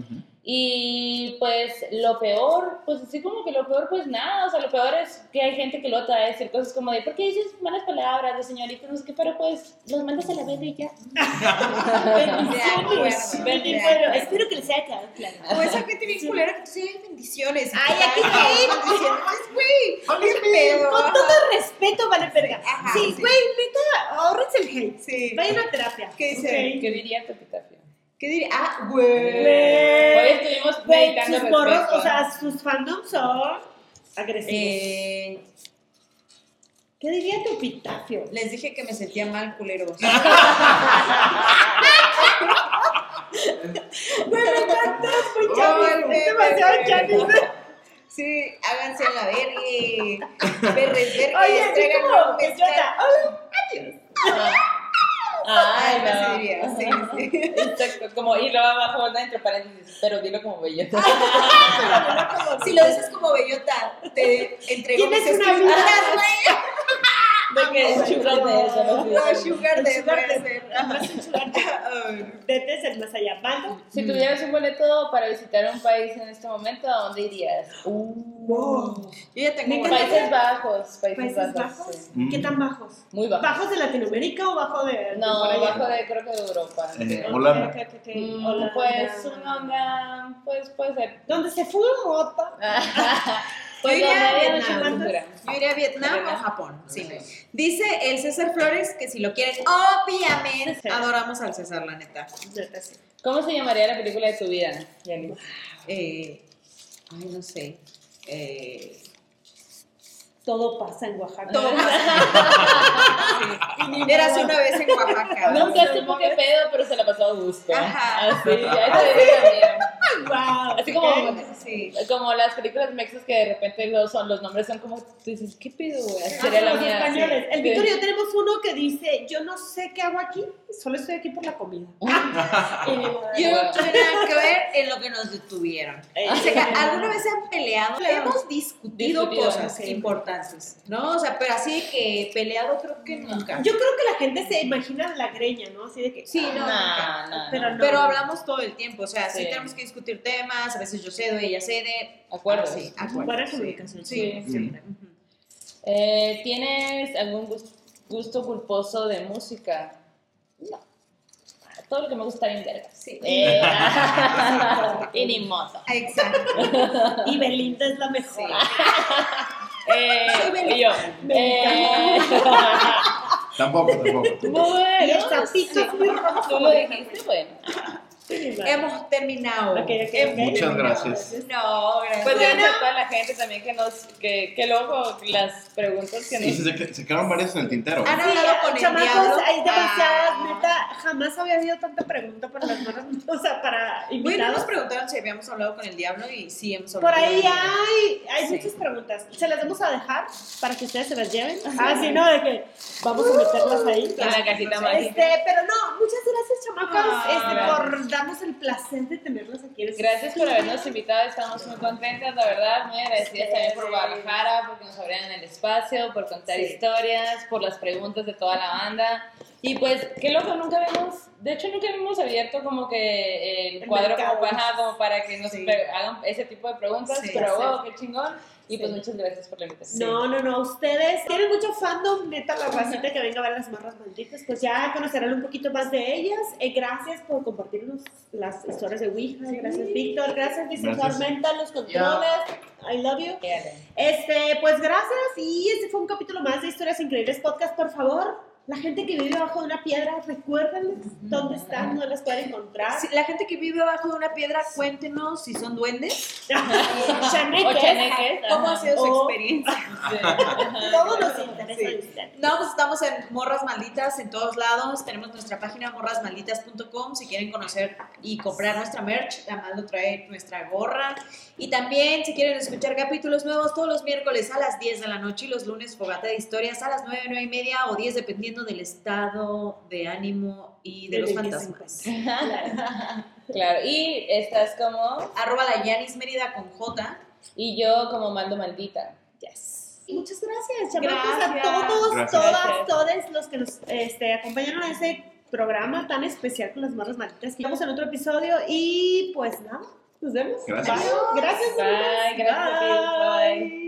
Y pues lo peor, pues así como que lo peor, pues nada, o sea, lo peor es que hay gente que lo va a decir cosas como de, ¿por qué dices malas palabras de señorita? No sé qué, pero pues los mandas a la verga y ya. Bendiciones. acuerdo. espero que les haya quedado claro. O esa gente bien culera que tú sí hay bendiciones. Ay, aquí hay bendiciones, güey. ¿Qué pedo? Con todo respeto, vale verga. Ajá, Sí, güey, neta, ahorrense el hate. Sí. Vayan a terapia. ¿Qué dice? ¿Qué diría tu epitafio? ¿Qué diría? Ah, güey. Hoy estuvimos Güey, meditando sus respeto. o sea, sus fandoms son agresivos. Eh, ¿Qué diría tu epitafio? les dije que me sentía mal, culeros. Güey, me encanta, es muy Ay, chavis, demasiado chavis. Sí, háganse la verga. Berres, vergas, Oye, traigan como hola, adiós. Ay, Algo no. diría, sí, sí. Exacto, como, y luego abajo, ¿no? entre paréntesis, pero dilo como belleza. Si lo dices como bellota, te entrego Tienes mis una vida. De que sugar de eso, no No, sugar El de sugar de- ser. Un de- el más allá. Mando. Si tuvieras un boleto para visitar un país en este momento, ¿a dónde irías? Yo ya tengo. Países Bajos, Países, ¿Países Bajos. bajos? sí. ¿Qué tan bajos? Muy bajos. ¿Bajos de Latinoamérica o bajo de.? No, por allá? bajo de, creo que de Europa. Eh, Holanda. ok, ok, ok. Mm, Holanda. Pues una onda, pues puede ser. Donde se fuma mota. pues Yo iría Vietnam. Yo iría a Vietnam o. Japón. Sí. Dice el César Flores que si lo quieren, obviamente. Adoramos al César, la neta. ¿Cómo se llamaría la película de tu vida, Yanis? Eh, ay, no sé. Eh, Todo pasa en Oaxaca. todo Sí. Eras una vez en Oaxaca. Nunca supo qué pedo, pero se la pasó a gusto. Ajá. Así, ya te. Wow. Así como. Sí. como las películas mexas que de repente los, son, los nombres son como, tú dices, ¿qué pido, güey? Así sería la Ah, los mía. españoles. sí. El Sí. Víctor y yo tenemos uno que dice, yo no sé qué hago aquí, solo estoy aquí por la comida. Yo no tuve nada que ver en lo que nos detuvieron. O sea, que alguna vez se han peleado, hemos discutido, Discutido, cosas sí. importantes, ¿no? O sea, pero así que peleado creo que nunca. Yo creo que la gente se imagina la greña, ¿no? Así de que, Sí, no, nunca. No, no, pero no. no. Pero hablamos todo el tiempo, o sea, sí. Sí. tenemos que discutir temas, a veces yo cedo, ella cede. Acuerdos. Sí, acuerdos. Buena sí. comunicación. Sí, Sí. siempre. Ujú. Eh, ¿Tienes algún gus- gusto culposo de música? No. Todo lo que me gusta bien verga. Sí. Eh, y ni modo. Exacto. Y Belinda es la mejor. Eh, Soy Belinda. y yo. Me Eh, Tampoco, tampoco. Y bueno, el zapito es muy rojo. tú lo dijiste, bueno. Sí. Hemos terminado. Hemos Muchas terminado. gracias. No, gracias. Pues gracias a toda la gente también que nos, que, que luego las preguntas que Sí, nos... se, se quedaron varias en el tintero. Han Sí, hablado con el chamacos, diablo. hay demasiadas, Ah. neta, jamás había habido tanta pregunta para las manos, o sea, para Bueno, nos invitados. preguntaron si habíamos hablado con el diablo y sí hemos Por hablado. ahí con el diablo. hay, hay Sí. muchas preguntas. Se las vamos a dejar para que ustedes se las lleven. Ah, sí, ¿no? De que vamos a meterlas ahí. En la mágica. Este, pero no, muchas gracias, chamacos, Ah, este, por darnos el placer de tenerlos aquí. Gracias por habernos invitado, estamos muy contentas, la verdad, muy agradecidas también por Guadalajara, porque nos abrieron el espacio, por contar Sí. historias, por las preguntas de toda la banda. Y pues, qué loco, nunca habíamos, de hecho nunca habíamos abierto como que el cuadro como, ajá, como para que nos Sí. hagan ese tipo de preguntas, Sí, pero sí. wow, qué chingón. Y pues Sí. muchas gracias por la invitación. No, no, no, ustedes tienen mucho fandom, neta, la racita que venga a ver las marras malditas, pues ya conocerán un poquito más de ellas. Eh, gracias por compartirnos las historias de Ouija, gracias Víctor, gracias Vicente. Armenta, los controles, I love you. Este, pues gracias y este fue un capítulo más de Historias Increíbles Podcast, por favor. La gente que vive bajo de una piedra, recuérdenles dónde están, no las pueden encontrar. Si la gente que vive bajo de una piedra, cuéntenos si son duendes. Chaneques. O chaneques. ¿Cómo ha sido su O- experiencia? Todo nos interesa Sí. usted. No, pues estamos en Morras Malditas en todos lados. Tenemos nuestra página morrasmalditas.com si quieren conocer y comprar nuestra merch. Amando trae nuestra gorra. Y también si quieren escuchar capítulos nuevos todos los miércoles a las 10 de la noche y los lunes fogata de historias a las 9, 9 y media o 10 dependiendo del estado de ánimo y de los fantasmas. Claro, y estás como, Arroba la Yanis Mérida con J. y yo como mando maldita. Yes. Y muchas gracias, chamacos, Gracias. a todos, Gracias. todas, todos los que nos este, acompañaron a ese programa tan especial con las marras malditas. Estamos en otro episodio y pues nada, nos vemos. Gracias. Bye. Gracias. Bye.